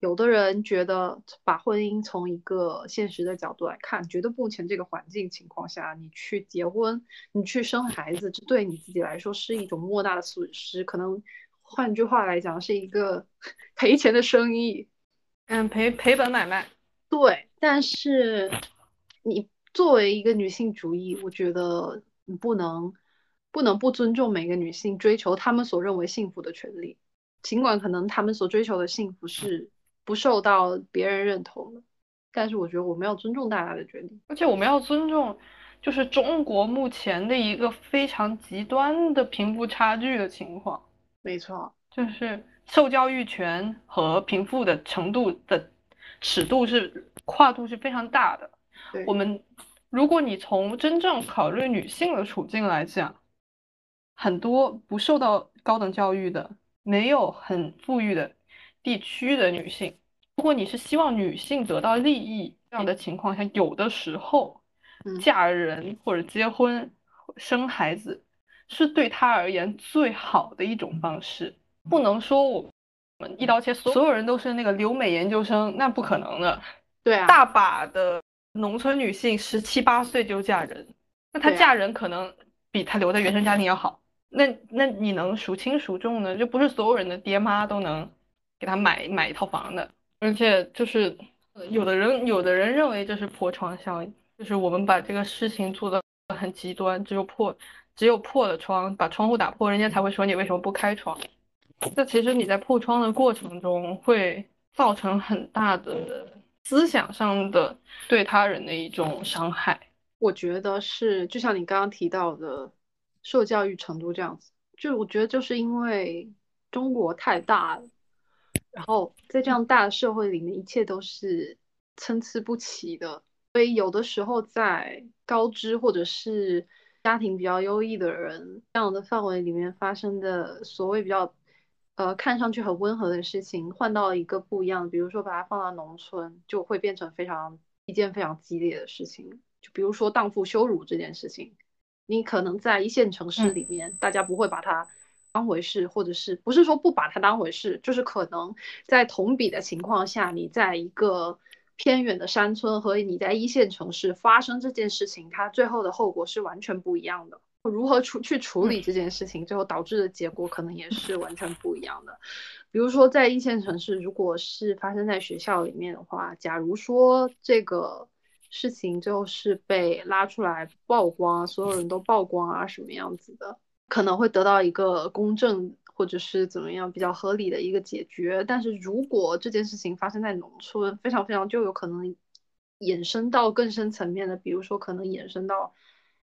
有的人觉得，把婚姻从一个现实的角度来看，觉得目前这个环境情况下，你去结婚，你去生孩子，这对你自己来说是一种莫大的损失。可能换句话来讲，是一个 赔钱的生意，嗯，赔赔本买卖。对，但是你作为一个女性主义，我觉得你不能。不能不尊重每个女性追求她们所认为幸福的权利，尽管可能她们所追求的幸福是不受到别人认同的，但是我觉得我们要尊重大家的决定，而且我们要尊重，就是中国目前的一个非常极端的贫富差距的情况。没错，就是受教育权和贫富的程度的尺度是跨度是非常大的。我们如果你从真正考虑女性的处境来讲，很多不受到高等教育的、没有很富裕的地区的女性，如果你是希望女性得到利益这样的情况下，有的时候嫁人或者结婚、生孩子是对她而言最好的一种方式。不能说我们一刀切，所有人都是那个留美研究生，那不可能的。对啊，大把的农村女性十七八岁就嫁人，那她嫁人可能比她留在原生家庭要好。那那你能孰轻孰重呢？就不是所有人的爹妈都能给他买买一套房的。而且就是有的人有的人认为这是破窗效应，就是我们把这个事情做的很极端，只有破只有破了窗，把窗户打破，人家才会说你为什么不开窗。那其实你在破窗的过程中，会造成很大的思想上的对他人的一种伤害。我觉得是，就像你刚刚提到的，受教育程度这样子。就我觉得就是因为中国太大了，然后在这样大的社会里面，一切都是参差不齐的，所以有的时候在高知或者是家庭比较优异的人这样的范围里面发生的所谓比较。呃，看上去很温和的事情，换到一个不一样，比如说把它放到农村，就会变成非常一件非常激烈的事情。就比如说荡妇羞辱这件事情，你可能在一线城市里面，大家不会把它当回事，或者是不是说不把它当回事，就是可能在同比的情况下，你在一个偏远的山村和你在一线城市发生这件事情，它最后的后果是完全不一样的。如何处去处理这件事情，最后导致的结果可能也是完全不一样的。比如说，在一线城市，如果是发生在学校里面的话，假如说这个事情最后是被拉出来曝光，所有人都曝光啊，什么样子的，可能会得到一个公正或者是怎么样比较合理的一个解决。但是如果这件事情发生在农村，非常非常就有可能衍生到更深层面的，比如说可能衍生到。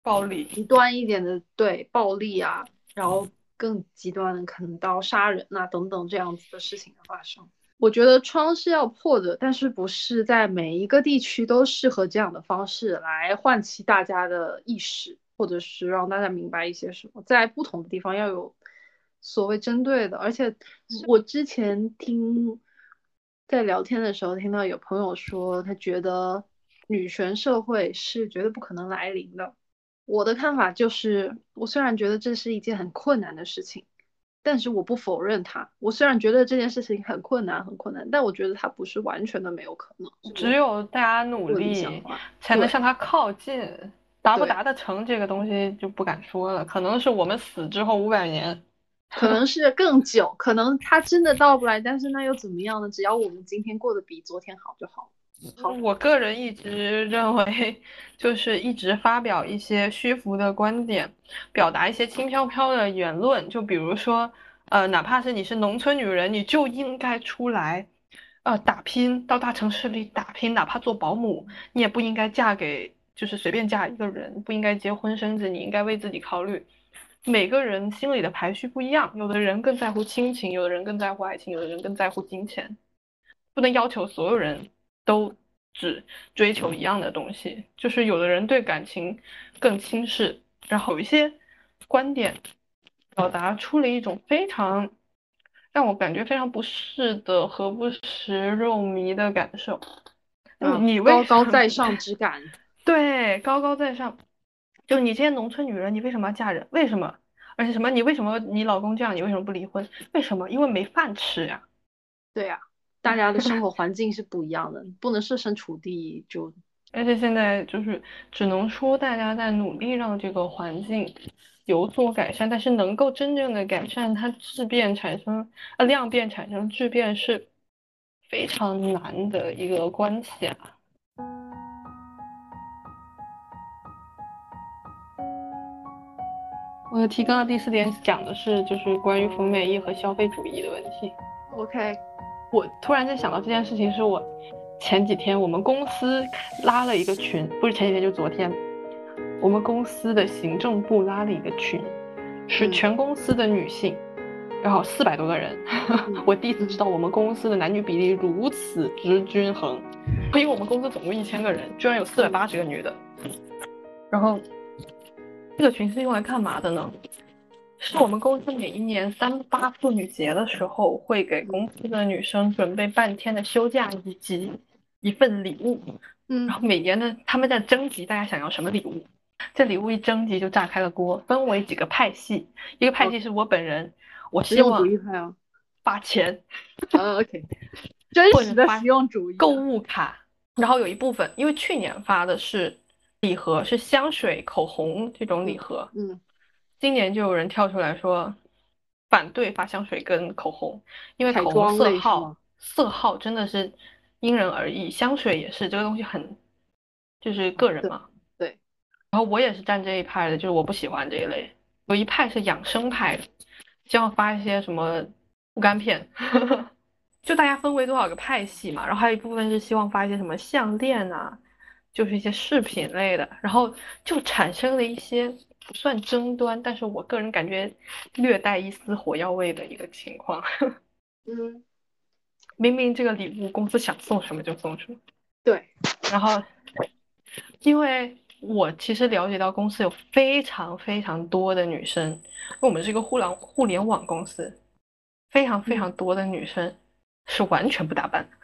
暴力极端一点的，对暴力啊，然后更极端的可能到杀人啊等等这样子的事情的发生。我觉得窗是要破的，但是不是在每一个地区都适合这样的方式来唤起大家的意识，或者是让大家明白一些什么，在不同的地方要有所谓针对的。而且我之前听在聊天的时候听到有朋友说，他觉得女权社会是绝对不可能来临的。我的看法就是，我虽然觉得这是一件很困难的事情，但是我不否认它。我虽然觉得这件事情很困难，很困难，但我觉得它不是完全的没有可能。只有大家努力，才能向它靠近。达不达得成这个东西就不敢说了。可能是我们死之后五百年，可能是更久，可能它真的到不来。但是那又怎么样呢？只要我们今天过得比昨天好就好。我个人一直认为，就是一直发表一些虚浮的观点，表达一些轻飘飘的言论。就比如说，呃，哪怕是你是农村女人，你就应该出来，呃，打拼，到大城市里打拼，哪怕做保姆，你也不应该嫁给就是随便嫁一个人，不应该结婚生子，你应该为自己考虑。每个人心里的排序不一样，有的人更在乎亲情，有的人更在乎爱情，有的人更在乎金钱，不能要求所有人。都只追求一样的东西，就是有的人对感情更轻视，然后有一些观点表达出了一种非常让我感觉非常不适的和不食肉糜的感受。嗯你为高高在 上之感，对，高高在上。就你这些农村女人，你为什么要嫁人？为什么？而且什么？你为什么你老公这样？你为什么不离婚？为什么？因为没饭吃呀。对呀。大家的生活 环境是不一样的，不能设身处地就。而且现在就是只能说大家在努力让这个环境有所改善，但是能够真正的改善它质变产生呃量变产生质变是非常难的一个关系啊。我的提纲的第四点讲的是就是关于服美意和消费主义的问题。OK。我突然间想到这件事情，是我前几天我们公司拉了一个群，不是前几天就昨天，我们公司的行政部拉了一个群，是全公司的女性，然后四百多个人，我第一次知道我们公司的男女比例如此之均衡，因为我们公司总共一千个人，居然有四百八十个女的，然后这个群是用来干嘛的呢？是我们公司每一年三八妇女节的时候，会给公司的女生准备半天的休假以及一份礼物。嗯，然后每年呢，他们在征集大家想要什么礼物。这礼物一征集就炸开了锅，分为几个派系。一个派系是我本人，我希望。发钱，呃，OK，真实的实用主义啊购物卡，然后有一部分，因为去年发的是礼盒，是香水、口红这种礼盒，嗯今年就有人跳出来说反对发香水跟口红，因为口红色号色号真的是因人而异，香水也是这个东西很就是个人对嘛。对。然后我也是站这一派的，就是我不喜欢这一类。有一派是养生派的，希望发一些什么护肝片，就大家分为多少个派系嘛。然后还有一部分是希望发一些什么项链啊，就是一些饰品类的，然后就产生了一些不算争端，但是我个人感觉略带一丝火药味的一个情况。嗯，明明这个礼物公司想送什么就送什么，对，然后因为我其实了解到公司有非常非常多的女生，因为我们是一个互联互联网公司，非常非常多的女生是完全不打扮的。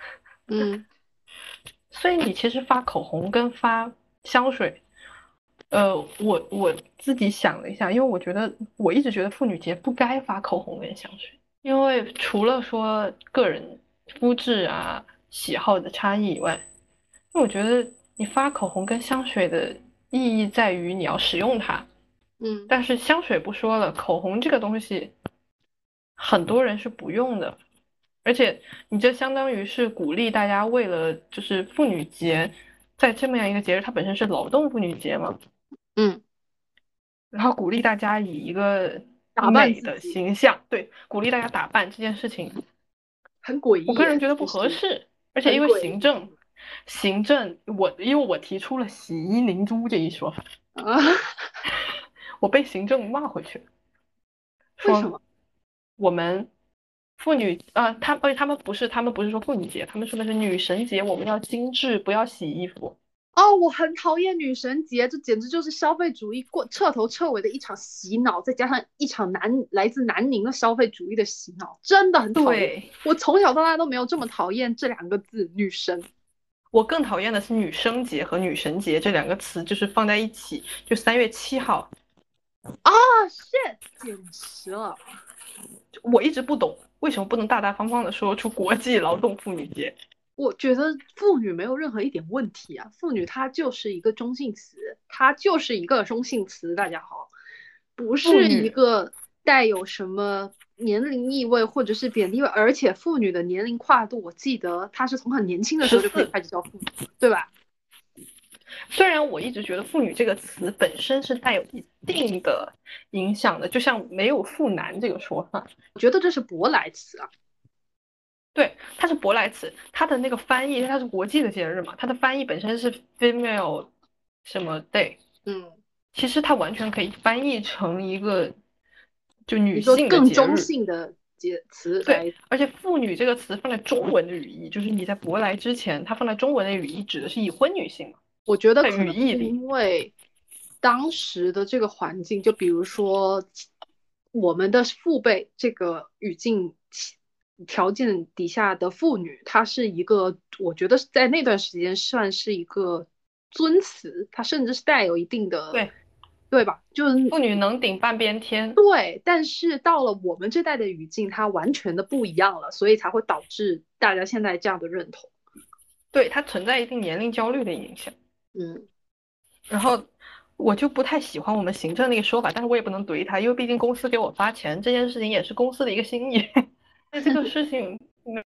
嗯。所以你其实发口红跟发香水，呃，我我自己想了一下，因为我觉得我一直觉得妇女节不该发口红跟香水，因为除了说个人肤质啊喜好的差异以外，因为我觉得你发口红跟香水的意义在于你要使用它，嗯。但是香水不说了，口红这个东西，很多人是不用的，而且你这相当于是鼓励大家为了就是妇女节，在这么样一个节日，它本身是劳动妇女节嘛，嗯，然后鼓励大家以一个打扮美的形象，对，鼓励大家打扮这件事情，很诡异。我个人觉得不合适，而且因为行政，行政我因为我提出了洗衣凝珠这一说法，啊，我被行政骂回去，说为什么？我们妇女呃，他而且他们不是他们不是说妇女节，他们说的是女神节，我们要精致，不要洗衣服。哦，我很讨厌女神节，这简直就是消费主义过彻头彻尾的一场洗脑，再加上一场南来自南宁的消费主义的洗脑，真的很讨厌。对，我从小到大都没有这么讨厌这两个字，女神。我更讨厌的是女生节和女神节这两个词，就是放在一起，就三月七号，啊，shit，简直了。我一直不懂为什么不能大大方方的说出国际劳动妇女节。我觉得妇女没有任何一点问题啊，妇女它就是一个中性词，它就是一个中性词，大家好，不是一个带有什么年龄意味或者是贬低味，而且妇女的年龄跨度，我记得她是从很年轻的时候就可以开始叫妇女，对吧？虽然我一直觉得“妇女”这个词本身是带有一定的影响的，就像没有“妇男”这个说法。我觉得这是舶来词啊，对，它是舶来词，它的那个翻译，它是国际的节日嘛，它的翻译本身是 female 什么 day，嗯，其实它完全可以翻译成一个就女性更中。性的节词对，而且“妇女”这个词放在中文的语义，就是你在舶来之前，它放在中文的语义指的是已婚女性嘛。我觉得语义里因为当时的这个环境，就比如说我们的父辈这个语境其条件底下的妇女，她是一个，我觉得是在那段时间算是一个尊词，她甚至是带有一定的对对吧？就是妇女能顶半边天。对，但是到了我们这代的语境，它完全的不一样了，所以才会导致大家现在这样的认同。对，它存在一定年龄焦虑的影响。嗯然后我就不太喜欢我们行政那个说法，但是我也不能怼他，因为毕竟公司给我发钱，这件事情也是公司的一个心意。那这个事情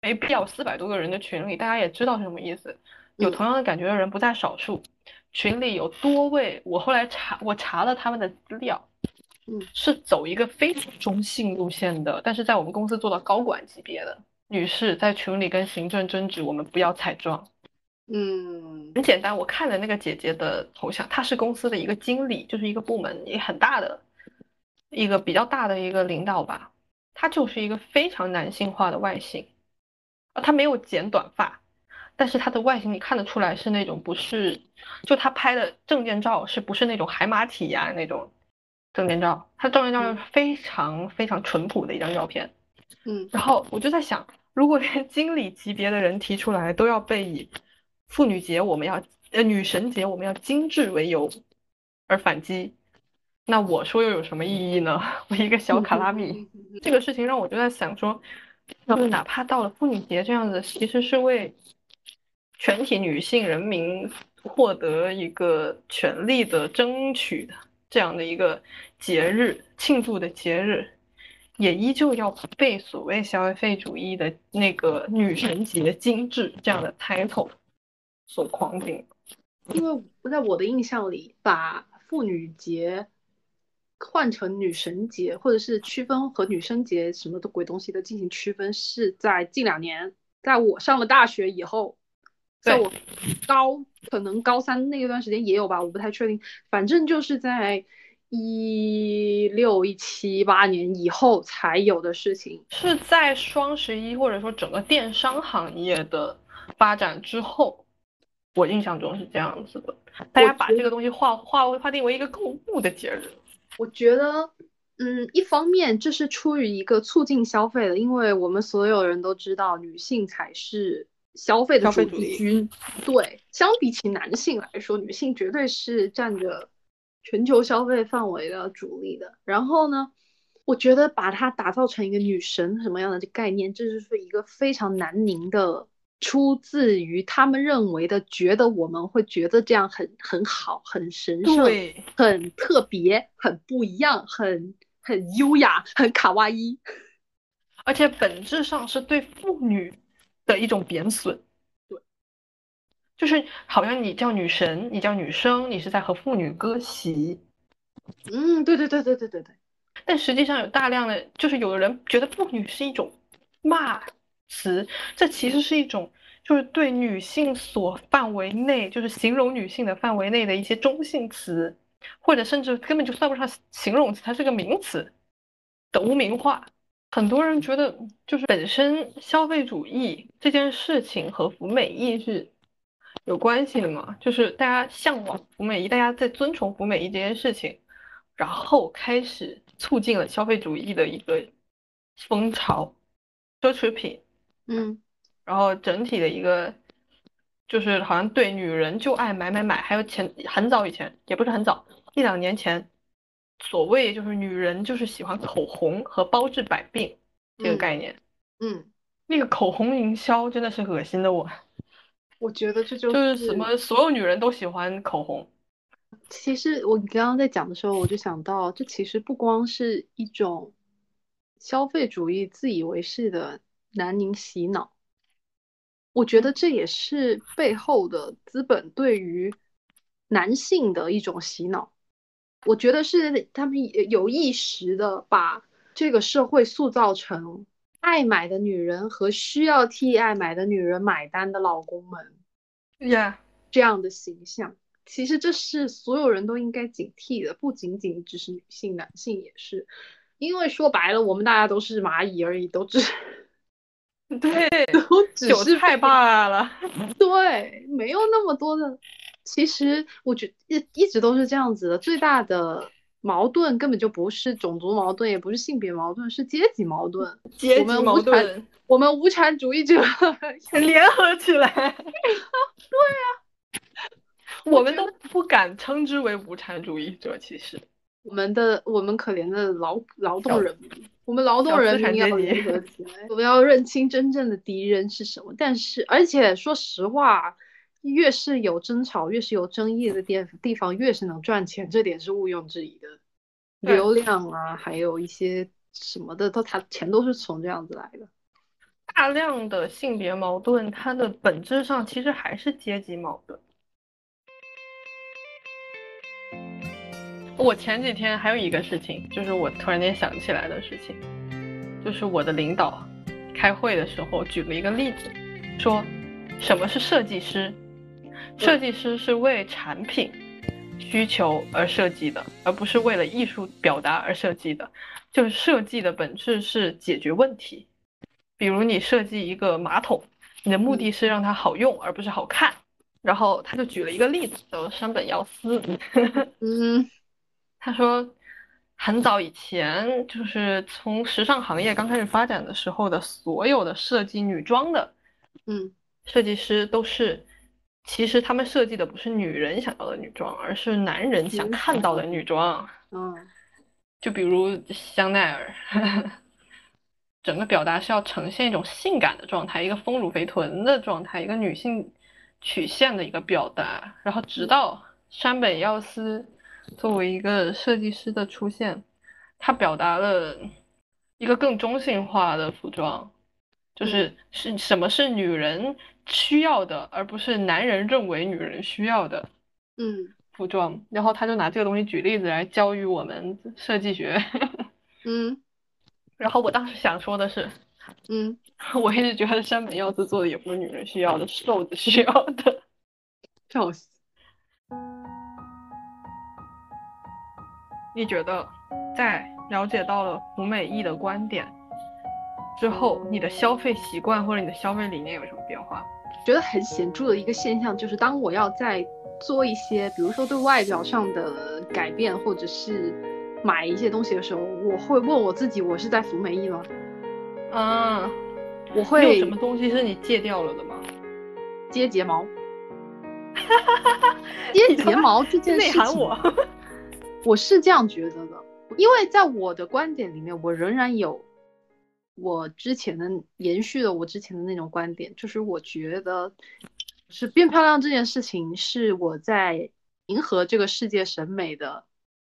没必要，四百多个人的群里，大家也知道是什么意思。有嗯同样的感觉的人不在少数，群里有多位，我后来查，我查了他们的资料，嗯，是走一个非常中性路线的，但是在我们公司做到高管级别的女士，在群里跟行政争执，我们不要彩妆。嗯很简单，我看了那个姐姐的头像，她是公司的一个经理，就是一个部门也很大的一个比较大的一个领导吧。她就是一个非常男性化的外形，啊，他没有剪短发，但是他的外形你看得出来是那种不是，就他拍的证件照是不是那种海马体呀、那种证件照，他证件照非常非常淳朴的一张照片。嗯然后我就在想，如果连经理级别的人提出来都要被以妇女节我们要呃女神节我们要精致为由而反击，那我说又有什么意义呢？我一个小卡拉米，这个事情让我就在想说，就是哪怕到了妇女节这样子，其实是为全体女性人民获得一个权利的争取的这样的一个节日，庆祝的节日，也依旧要被所谓消费主义的那个女神节精致这样的 title 所狂顶。因为在我的印象里，把妇女节换成女神节，或者是区分和女生节什么的鬼东西的进行区分，是在近两年，在我上了大学以后，在我高可能高三那一段时间也有吧，我不太确定，反正就是在一六一七八年以后才有的事情，是在双十一或者说整个电商行业的发展之后。我印象中是这样子的，大家把这个东西划划划定为一个购物的节日。我觉得，嗯，一方面这是出于一个促进消费的，因为我们所有人都知道，女性才是消费的主力军。对，相比起男性来说，女性绝对是占着全球消费范围的主力的。然后呢，我觉得把它打造成一个女神什么样的概念，这就是一个非常难宁的。出自于他们认为的，觉得我们会觉得这样很很好，很神圣，很特别，很不一样，很很优雅，很卡哇伊，而且本质上是对妇女的一种贬损。对，就是好像你叫女神，你叫女生，你是在和妇女割席。嗯，对对对对对对对。但实际上有大量的，就是有的人觉得妇女是一种骂。词，这其实是一种，就是对女性所范围内，就是形容女性的范围内的一些中性词，或者甚至根本就算不上形容词，它是个名词的污名化。很多人觉得，就是本身消费主义这件事情和服美役是有关系的嘛，就是大家向往服美役，大家在尊崇服美役这件事情，然后开始促进了消费主义的一个风潮，奢侈品。嗯，然后整体的一个就是好像对女人就爱买买买，还有前很早以前也不是很早一两年前，所谓就是女人就是喜欢口红和包治百病这个概念。嗯，那个口红营销真的是恶心的我。我觉得这就就是什么所有女人都喜欢口红。其实我刚刚在讲的时候，我就想到，这其实不光是一种消费主义自以为是的。南宁洗脑，我觉得这也是背后的资本对于男性的一种洗脑。我觉得是他们有意识的把这个社会塑造成爱买的女人和需要替爱买的女人买单的老公们呀这样的形象。其实这是所有人都应该警惕的，不仅仅只是女性，男性也是。因为说白了，我们大家都是蚂蚁而已，都只。对，都只是太罢 了。对，没有那么多的。其实我觉一一直都是这样子的。最大的矛盾根本就不是种族矛盾，也不是性别矛盾，是阶级矛盾。阶级矛盾。我们无产主义者联合起来。对呀，我们都不敢称之为无产主义者，其实。我们的我们可怜的劳劳动人民，我们劳动人民要联合起来，我们要认清真正的敌人是什么。但是，而且说实话，越是有争吵、越是有争议的地地方，越是能赚钱，这点是毋庸置疑的。流量啊，还有一些什么的，都它钱都是从这样子来的。大量的性别矛盾，它的本质上其实还是阶级矛盾。我前几天还有一个事情，就是我突然间想起来的事情，就是我的领导开会的时候举了一个例子，说什么是设计师？设计师是为产品需求而设计的，而不是为了艺术表达而设计的。就是设计的本质是解决问题。比如你设计一个马桶，你的目的是让它好用，而不是好看。然后他就举了一个例子，叫山本耀司。嗯。他说，很早以前，就是从时尚行业刚开始发展的时候的所有的设计女装的，嗯，设计师都是，其实他们设计的不是女人想要的女装，而是男人想看到的女装。嗯，就比如香奈儿，整个表达是要呈现一种性感的状态，一个丰乳肥臀的状态，一个女性曲线的一个表达。然后直到山本耀司作为一个设计师的出现，他表达了一个更中性化的服装，就是是什么是女人需要的，而不是男人认为女人需要的。嗯服装，然后他就拿这个东西举例子来教育我们设计学。嗯然后我当时想说的是，嗯，我一直觉得山本耀司做的也不是女人需要的，是瘦子需要的。笑死。你觉得在了解到了胡美艺的观点之后，你的消费习惯或者你的消费理念有什么变化？觉得很显著的一个现象就是，当我要在做一些，比如说对外表上的改变，或者是买一些东西的时候，我会问我自己：我是在服美意吗？啊，我会有什么东西是你戒掉了的吗？接睫毛。接睫毛这件事情，内涵我。我是这样觉得的，因为在我的观点里面，我仍然有我之前的延续了我之前的那种观点，就是我觉得是变漂亮这件事情是我在迎合这个世界审美的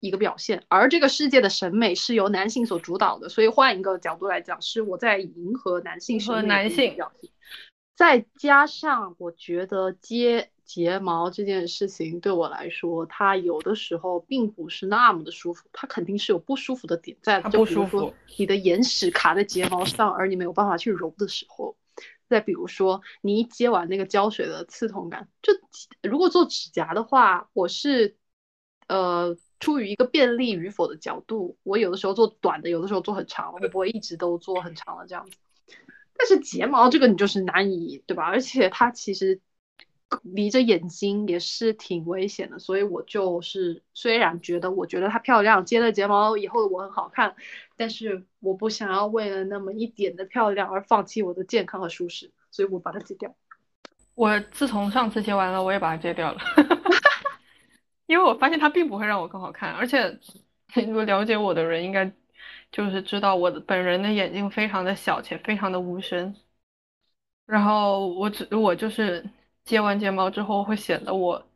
一个表现，而这个世界的审美是由男性所主导的，所以换一个角度来讲，是我在迎合男性审美。再加上我觉得接睫毛这件事情对我来说，它有的时候并不是那么的舒服，它肯定是有不舒服的点在的。它就比如说不舒服你的眼屎卡在睫毛上，而你没有办法去揉的时候。再比如说，你一接完那个胶水的刺痛感，就如果做指甲的话，我是呃出于一个便利与否的角度，我有的时候做短的，有的时候做很长的，我不会一直都做很长的这样子。但是睫毛这个你就是难以，对吧？而且它其实离着眼睛也是挺危险的，所以我就是虽然觉得我觉得它漂亮，接了睫毛以后我很好看，但是我不想要为了那么一点的漂亮而放弃我的健康和舒适，所以我把它戒掉。我自从上次接完了，我也把它戒掉了，因为我发现它并不会让我更好看，而且如果了解我的人应该就是知道我的本人的眼睛非常的小且非常的无神，然后我只我就是接完睫毛之后会显得我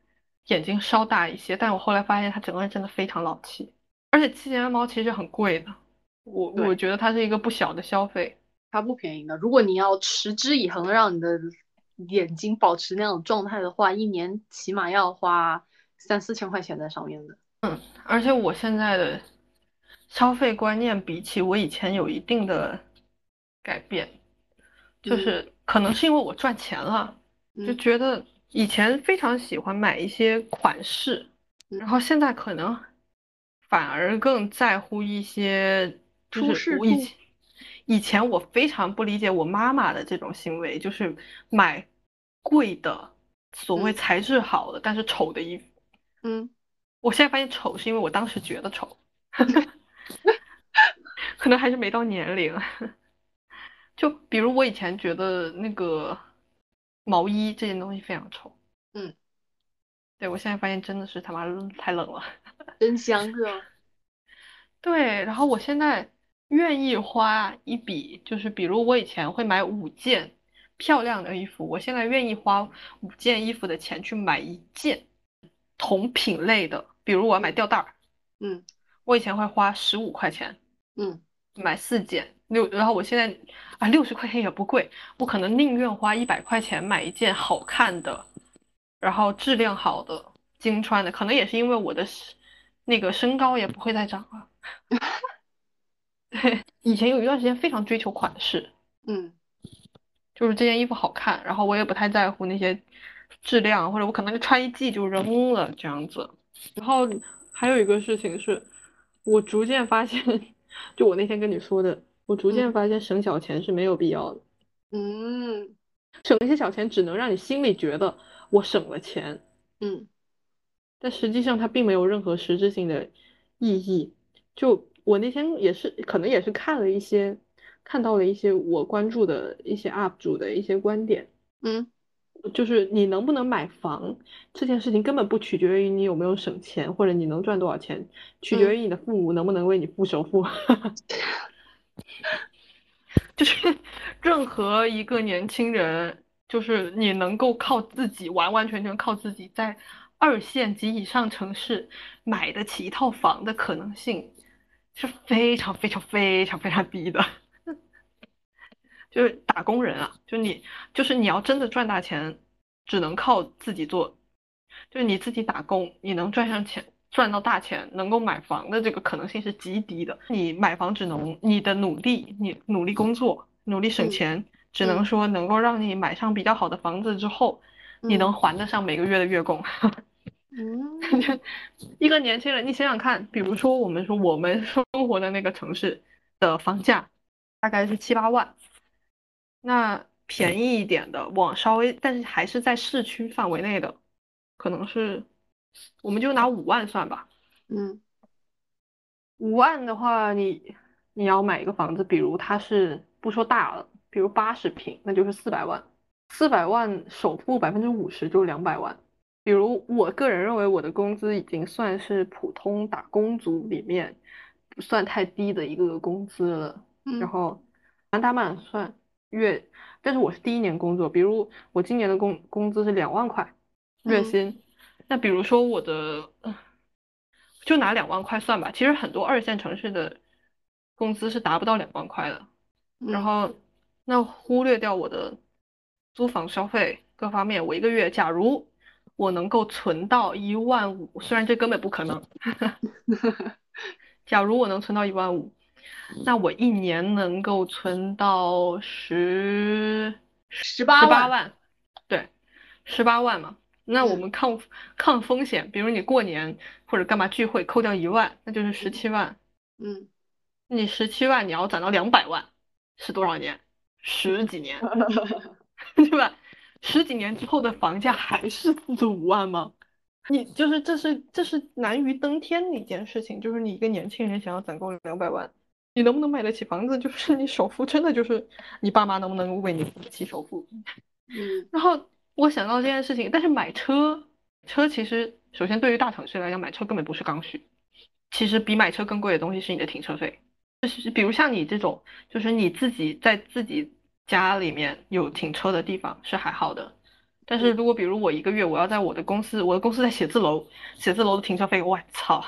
眼睛稍大一些，但我后来发现它整个人真的非常老气，而且七睫毛其实很贵的，我我觉得它是一个不小的消费。它不便宜的。如果你要持之以恒，让你的眼睛保持那种状态的话，一年起码要花三四千块钱在上面的。嗯而且我现在的消费观念比起我以前有一定的改变，就嗯是可能是因为我赚钱了，就嗯。觉得以前非常喜欢买一些款式，嗯。然后现在可能反而更在乎一些，就是我以前以前我非常不理解我妈妈的这种行为，就是买贵的，所谓嗯。材质好的，但是丑的衣服。嗯。我现在发现丑是因为我当时觉得丑，可能还是没到年龄。就比如我以前觉得那个毛衣这件东西非常丑，嗯，对我现在发现真的是他妈太冷了。真香是吧？对，然后我现在愿意花一笔，就是比如我以前会买五件漂亮的衣服，我现在愿意花五件衣服的钱去买一件同品类的，比如我要买吊带儿，嗯。我以前会花十五块钱嗯。买四件六，然后我现在啊六十块钱也不贵，我可能宁愿花一百块钱买一件好看的，然后质量好的经穿的，可能也是因为我的身那个身高也不会再长了。对，以前有一段时间非常追求款式，嗯就是这件衣服好看，然后我也不太在乎那些质量，或者我可能就穿一季就扔了这样子。然后还有一个事情是，我逐渐发现，就我那天跟你说的，我逐渐嗯发现省小钱是没有必要的，嗯。省那些小钱只能让你心里觉得我省了钱，嗯。但实际上它并没有任何实质性的意义。就我那天也是，可能也是看了一些，看到了一些我关注的一些 UP 主的一些观点。嗯。就是你能不能买房这件事情根本不取决于你有没有省钱，或者你能赚多少钱，取决于你的父母能不能为你付首付。就是任何一个年轻人，就是你能够靠自己，完完全全靠自己，在二线及以上城市买得起一套房的可能性是非常非常非常非常低的。就是打工人啊，就你，就是你要真的赚大钱，只能靠自己做。就是你自己打工，你能赚上钱，赚到大钱，能够买房的这个可能性是极低的。你买房只能你的努力，你努力工作，努力省钱，只能说能够让你买上比较好的房子之后，你能还得上每个月的月供。嗯，一个年轻人，你想想看，比如说我们说我们生活的那个城市的房价大概是七八万。那便宜一点的，往稍微，但是还是在市区范围内的，可能是，我们就拿五万算吧。嗯，五万的话，你你要买一个房子，比如它是不说大了，比如八十平，那就是四百万。四百万首付百分之五十就两百万。比如我个人认为我的工资已经算是普通打工族里面不算太低的一个工资了。然后满打满算。月，但是我是第一年工作，比如我今年的工工资是两万块月薪，那比如说我的，就拿两万块算吧，其实很多二线城市的工资是达不到两万块的，然后那忽略掉我的租房消费各方面，我一个月假如我能够存到一万五，虽然这根本不可能，假如我能存到一万五。那我一年能够存到十十八万，对，十八万嘛。那我们抗抗风险，比如你过年或者干嘛聚会，扣掉一万，那就是十七万。嗯，你十七万你要攒到两百万，是多少年？十几年，对吧？十几年之后的房价还是四十五万吗？你就是这是这是难于登天的一件事情，就是你一个年轻人想要攒够两百万。你能不能买得起房子？就是你首付真的就是你爸妈能不能为你付得起首付？嗯，然后我想到这件事情，但是买车，车其实首先对于大城市来讲，买车根本不是刚需。其实比买车更贵的东西是你的停车费。就是比如像你这种，就是你自己在自己家里面有停车的地方是还好的。但是如果比如我一个月我要在我的公司，我的公司在写字楼，写字楼的停车费，我操，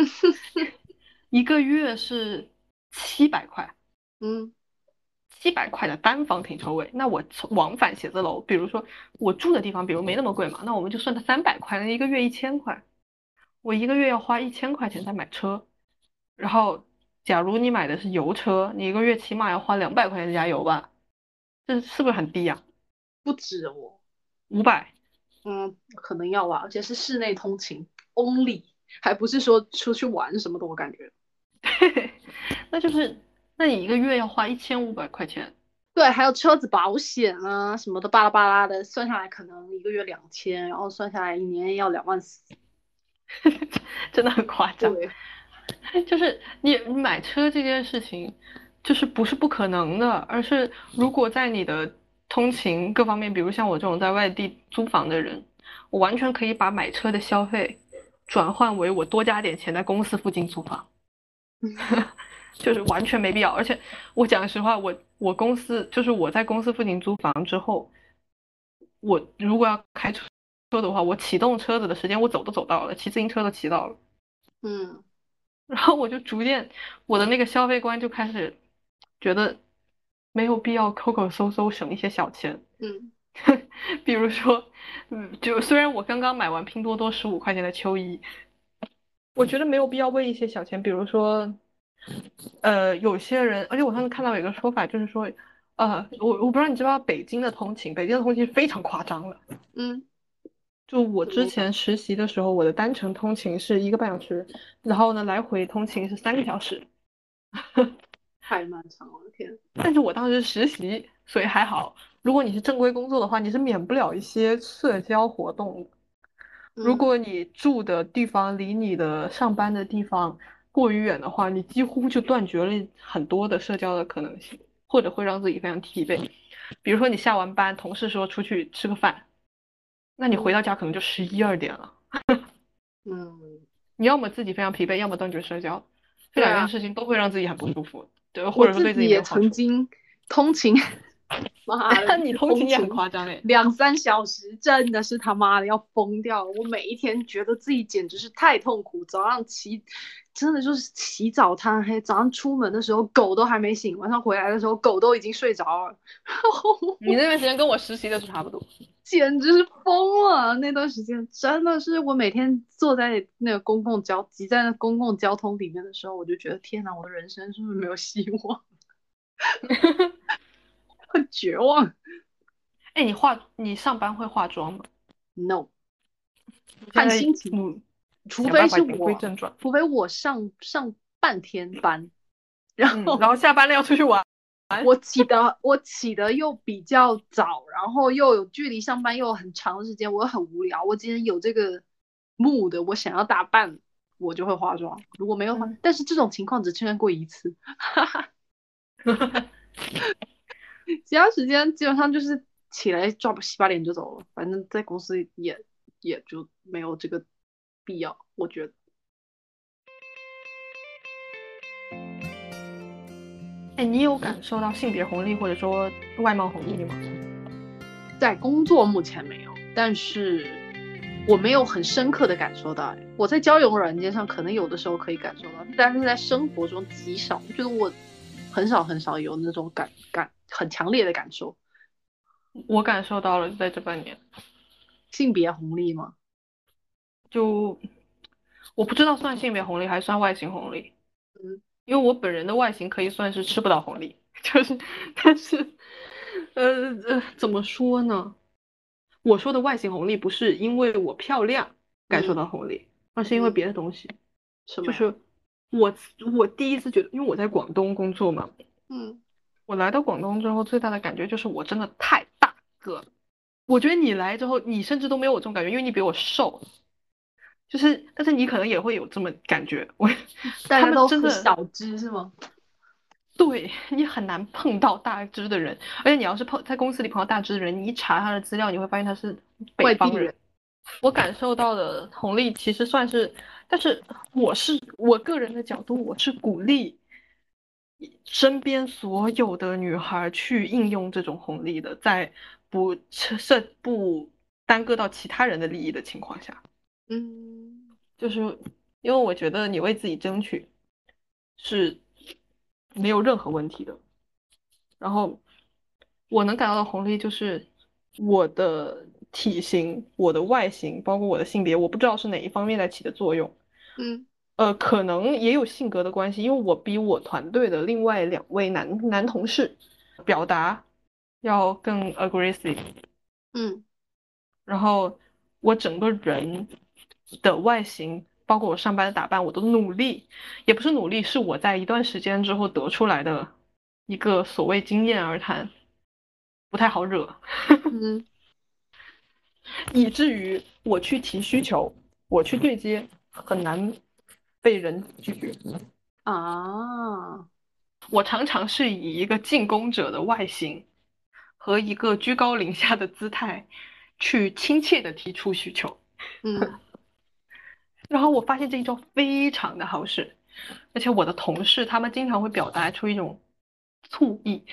一个月是。七百块，嗯，七百块的单房停车位，那我从往返写字楼，比如说我住的地方，比如没那么贵嘛，那我们就算它三百块，那一个月一千块，我一个月要花一千块钱在买车，然后假如你买的是油车，你一个月起码要花两百块钱加油吧，这是不是很低呀？不止哦，五百，嗯，可能要吧，而且是室内通勤 only，还不是说出去玩什么的，我感觉。那就是，那你一个月要花一千五百块钱，对，还有车子保险啊什么的，巴拉巴拉的，算下来可能一个月两千，然后算下来一年要两万四，真的很夸张。对，就是你买车这件事情，就是不是不可能的，而是如果在你的通勤各方面，比如像我这种在外地租房的人，我完全可以把买车的消费转换为我多加点钱在公司附近租房。就是完全没必要，而且我讲实话，我我公司就是我在公司附近租房之后，我如果要开车车的话，我启动车子的时间我走都走到了，骑自行车都骑到了，嗯，然后我就逐渐我的那个消费观就开始觉得没有必要抠抠搜搜省一些小钱，嗯，比如说，嗯，就虽然我刚刚买完拼多多十五块钱的秋衣。我觉得没有必要为一些小钱，比如说，呃，有些人，而且我上次看到有一个说法，就是说，呃，我我不知道你知不知道北京的通勤，北京的通勤非常夸张了。嗯，就我之前实习的时候，我的单程通勤是一个半小时，然后呢，来回通勤是三个小时，太漫长了，天！但是我当时实习，所以还好。如果你是正规工作的话，你是免不了一些社交活动的。如果你住的地方离你的上班的地方过于远的话，你几乎就断绝了很多的社交的可能性，或者会让自己非常疲惫。比如说你下完班，同事说出去吃个饭，那你回到家可能就十一二点了。嗯，你要么自己非常疲惫，要么断绝社交，这两件事情都会让自己很不舒服。对，或者说对自己也。曾经通勤，妈的，你通勤也很夸张哎，两三小时，真的是他妈的要疯掉了。我每一天觉得自己简直是太痛苦。早上起，真的就是起早贪黑。早上出门的时候，狗都还没醒；晚上回来的时候，狗都已经睡着了。你那段时间跟我实习的是差不多。简直是疯了！那段时间真的是我每天坐在那个公共交挤在那公共交通里面的时候，我就觉得天哪，我的人生是不是没有希望？很 绝望。哎，你化你上班会化妆吗？No，看心情嗯，除非是我。除非我上上半天班，然后嗯然后下班了要出去玩。我起的我起的又比较早，然后又有距离上班又有很长的时间，我很无聊。我今天有这个 mood，我想要打扮，我就会化妆。如果没有的话，嗯但是这种情况只出现过一次，其他时间基本上就是起来抓洗把脸就走了。反正在公司也也就没有这个必要，我觉得。哎，你有感受到性别红利或者说外貌红利吗？在工作目前没有，但是我没有很深刻的感受到。我在交友软件上可能有的时候可以感受到，但是在生活中极少。我觉得我很少很少有那种感感很强烈的感受。我感受到了，在这半年，性别红利吗？就我不知道算性别红利还是算外形红利。嗯，因为我本人的外形可以算是吃不到红利，就是，但是，呃呃，怎么说呢？我说的外形红利不是因为我漂亮感受到红利，而是因为嗯别的东西。什么？就是我我第一次觉得，因为我在广东工作嘛，嗯我来到广东之后，最大的感觉就是我真的太大个了。我觉得你来之后，你甚至都没有我这种感觉，因为你比我瘦。就是，但是你可能也会有这么感觉。我 他大家都们真的很小只是吗？对你很难碰到大只的人，而且你要是碰在公司里碰到大只的人，你一查他的资料，你会发现他是北方人人。我感受到的红利其实算是，但是我是我个人的角度，我是鼓励身边所有的女孩去应用这种红利的，在不涉不耽搁到其他人的利益的情况下。嗯就是因为我觉得你为自己争取是没有任何问题的。然后我能感到的红利就是我的体型、我的外形，包括我的性别，我不知道是哪一方面在起的作用。嗯。呃，可能也有性格的关系，因为我比我团队的另外两位男男同事表达要更 aggressive，嗯。然后我整个人的外形，包括我上班的打扮，我的努力，也不是努力，是我在一段时间之后得出来的一个所谓经验而谈，不太好惹，嗯以至于我去提需求，我去对接，很难被人拒绝。啊，我常常是以一个进攻者的外形和一个居高临下的姿态，去亲切的提出需求。嗯 然后我发现这一招非常的好使，而且我的同事他们经常会表达出一种醋意，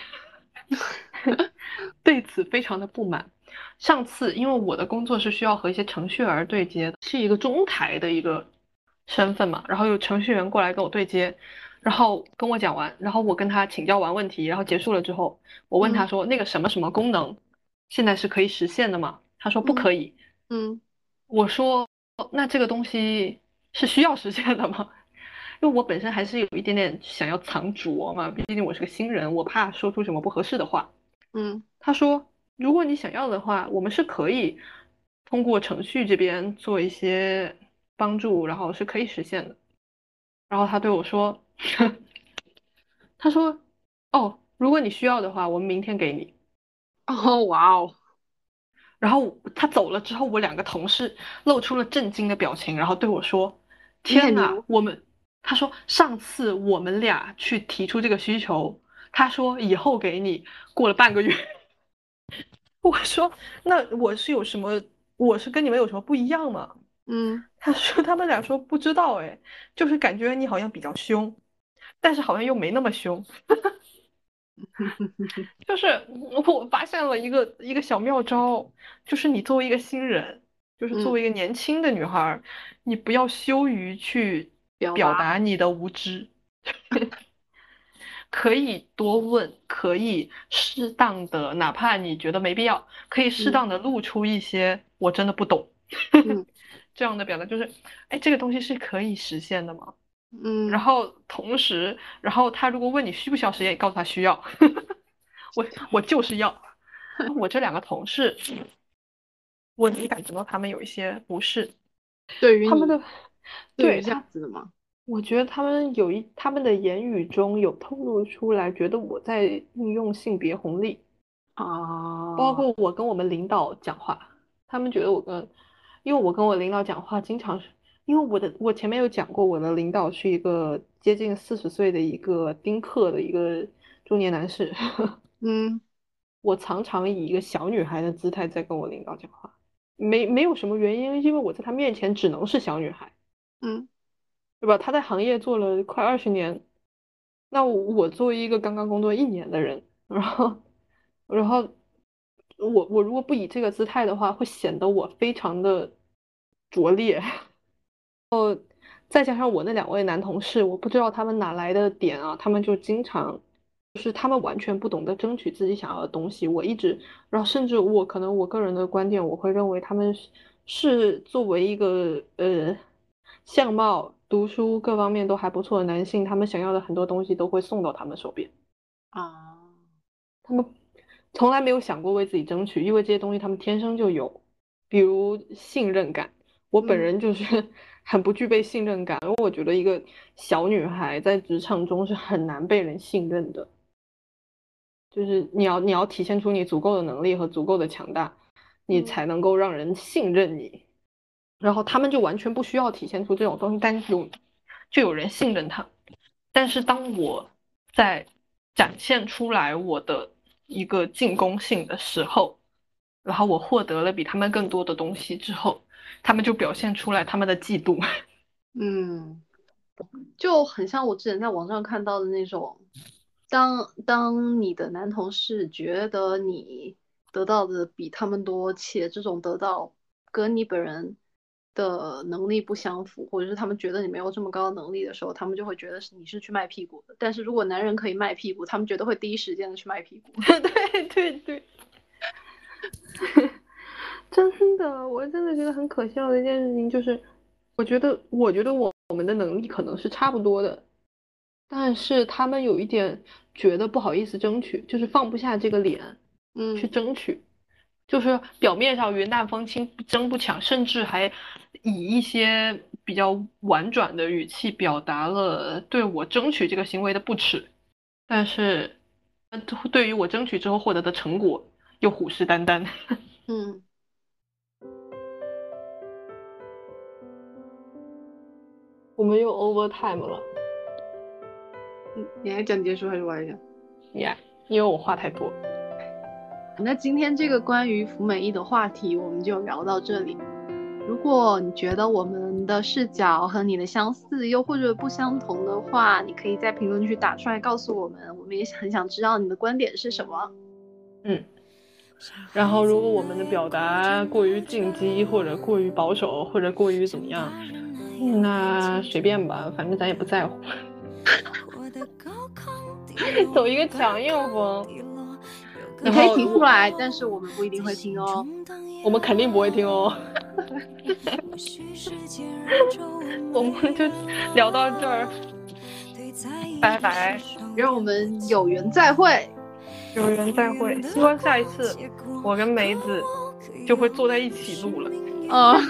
对此非常的不满。上次因为我的工作是需要和一些程序员对接的，是一个中台的一个身份嘛，然后有程序员过来跟我对接，然后跟我讲完，然后我跟他请教完问题，然后结束了之后，我问他嗯说那个什么什么功能现在是可以实现的吗？他说不嗯可以。嗯我说，那这个东西是需要实现的吗？因为我本身还是有一点点想要藏拙嘛，毕竟我是个新人，我怕说出什么不合适的话。嗯他说，如果你想要的话，我们是可以通过程序这边做一些帮助，然后是可以实现的。然后他对我说，他说，哦，如果你需要的话，我们明天给你。哦哇哦，然后他走了之后，我两个同事露出了震惊的表情，然后对我说：“天呐，我们……”他说上次我们俩去提出这个需求，他说以后给你。过了半个月，我说那我是有什么？我是跟你们有什么不一样吗？嗯他说他们俩说不知道，哎，就是感觉你好像比较凶。但是好像又没那么凶。就是我发现了一个一个小妙招，就是你作为一个新人，就是作为一个年轻的女孩，你不要羞于去表达你的无知，可以多问，可以适当的，哪怕你觉得没必要，可以适当的露出一些我真的不懂 这样的表达，就是哎，这个东西是可以实现的吗？嗯，然后同时，然后他如果问你需不需要实验，告诉他需要。我我就是要。我这两个同事，我能感觉到他们有一些不适。对于他们的，对这样子的吗？我觉得他们有一他们的言语中有透露出来，觉得我在运用性别红利啊。包括我跟我们领导讲话，他们觉得我跟，因为我跟我领导讲话经常是。因为我的我前面有讲过，我的领导是一个接近四十岁的一个丁克的一个中年男士。嗯，我常常以一个小女孩的姿态在跟我领导讲话，没没有什么原因，因为我在他面前只能是小女孩。嗯，对吧？他在行业做了快二十年，那我作为一个刚刚工作一年的人，然后，然后我我如果不以这个姿态的话，会显得我非常的拙劣。后再加上我那两位男同事，我不知道他们哪来的点啊，他们就经常，就是他们完全不懂得争取自己想要的东西。我一直，然后甚至我可能我个人的观点，我会认为他们是作为一个呃相貌、读书各方面都还不错的男性，他们想要的很多东西都会送到他们手边啊，他们从来没有想过为自己争取，因为这些东西他们天生就有，比如信任感。我本人就是 很不具备信任感，因为我觉得一个小女孩在职场中是很难被人信任的，就是你要你要体现出你足够的能力和足够的强大，你才能够让人信任你。然后他们就完全不需要体现出这种东西，但是有就有人信任他。但是当我在展现出来我的一个进攻性的时候，然后我获得了比他们更多的东西之后。他们就表现出来他们的嫉妒，嗯，就很像我之前在网上看到的那种，当当你的男同事觉得你得到的比他们多，且这种得到跟你本人的能力不相符，或者是他们觉得你没有这么高的能力的时候，他们就会觉得是你是去卖屁股的。但是如果男人可以卖屁股，他们绝对会第一时间的去卖屁股。对 对对。真的，我真的觉得很可笑的一件事情就是，我觉得，我觉得我我们的能力可能是差不多的，但是他们有一点觉得不好意思争取，就是放不下这个脸，嗯，去争取，就是表面上云淡风轻，不争不抢，甚至还以一些比较婉转的语气表达了对我争取这个行为的不耻，但是，对于我争取之后获得的成果又虎视眈眈，嗯。我们又 over time 了，你还讲结束还是玩一下？呀，因为我话太多。那今天这个关于福美意的话题，我们就聊到这里。如果你觉得我们的视角和你的相似，又或者不相同的话，你可以在评论区打出来告诉我们，我们也很想知道你的观点是什么。嗯。然后，如果我们的表达过于进击，或者过于保守，或者过于怎么样？那随便吧，反正咱也不在乎。走一个强硬风，你可以提出来，但是我们不一定会听哦。我们肯定不会听哦。我们就聊到这儿，拜拜，让我们有缘再会，有缘再会。希望下一次我跟梅子就会坐在一起录了。啊。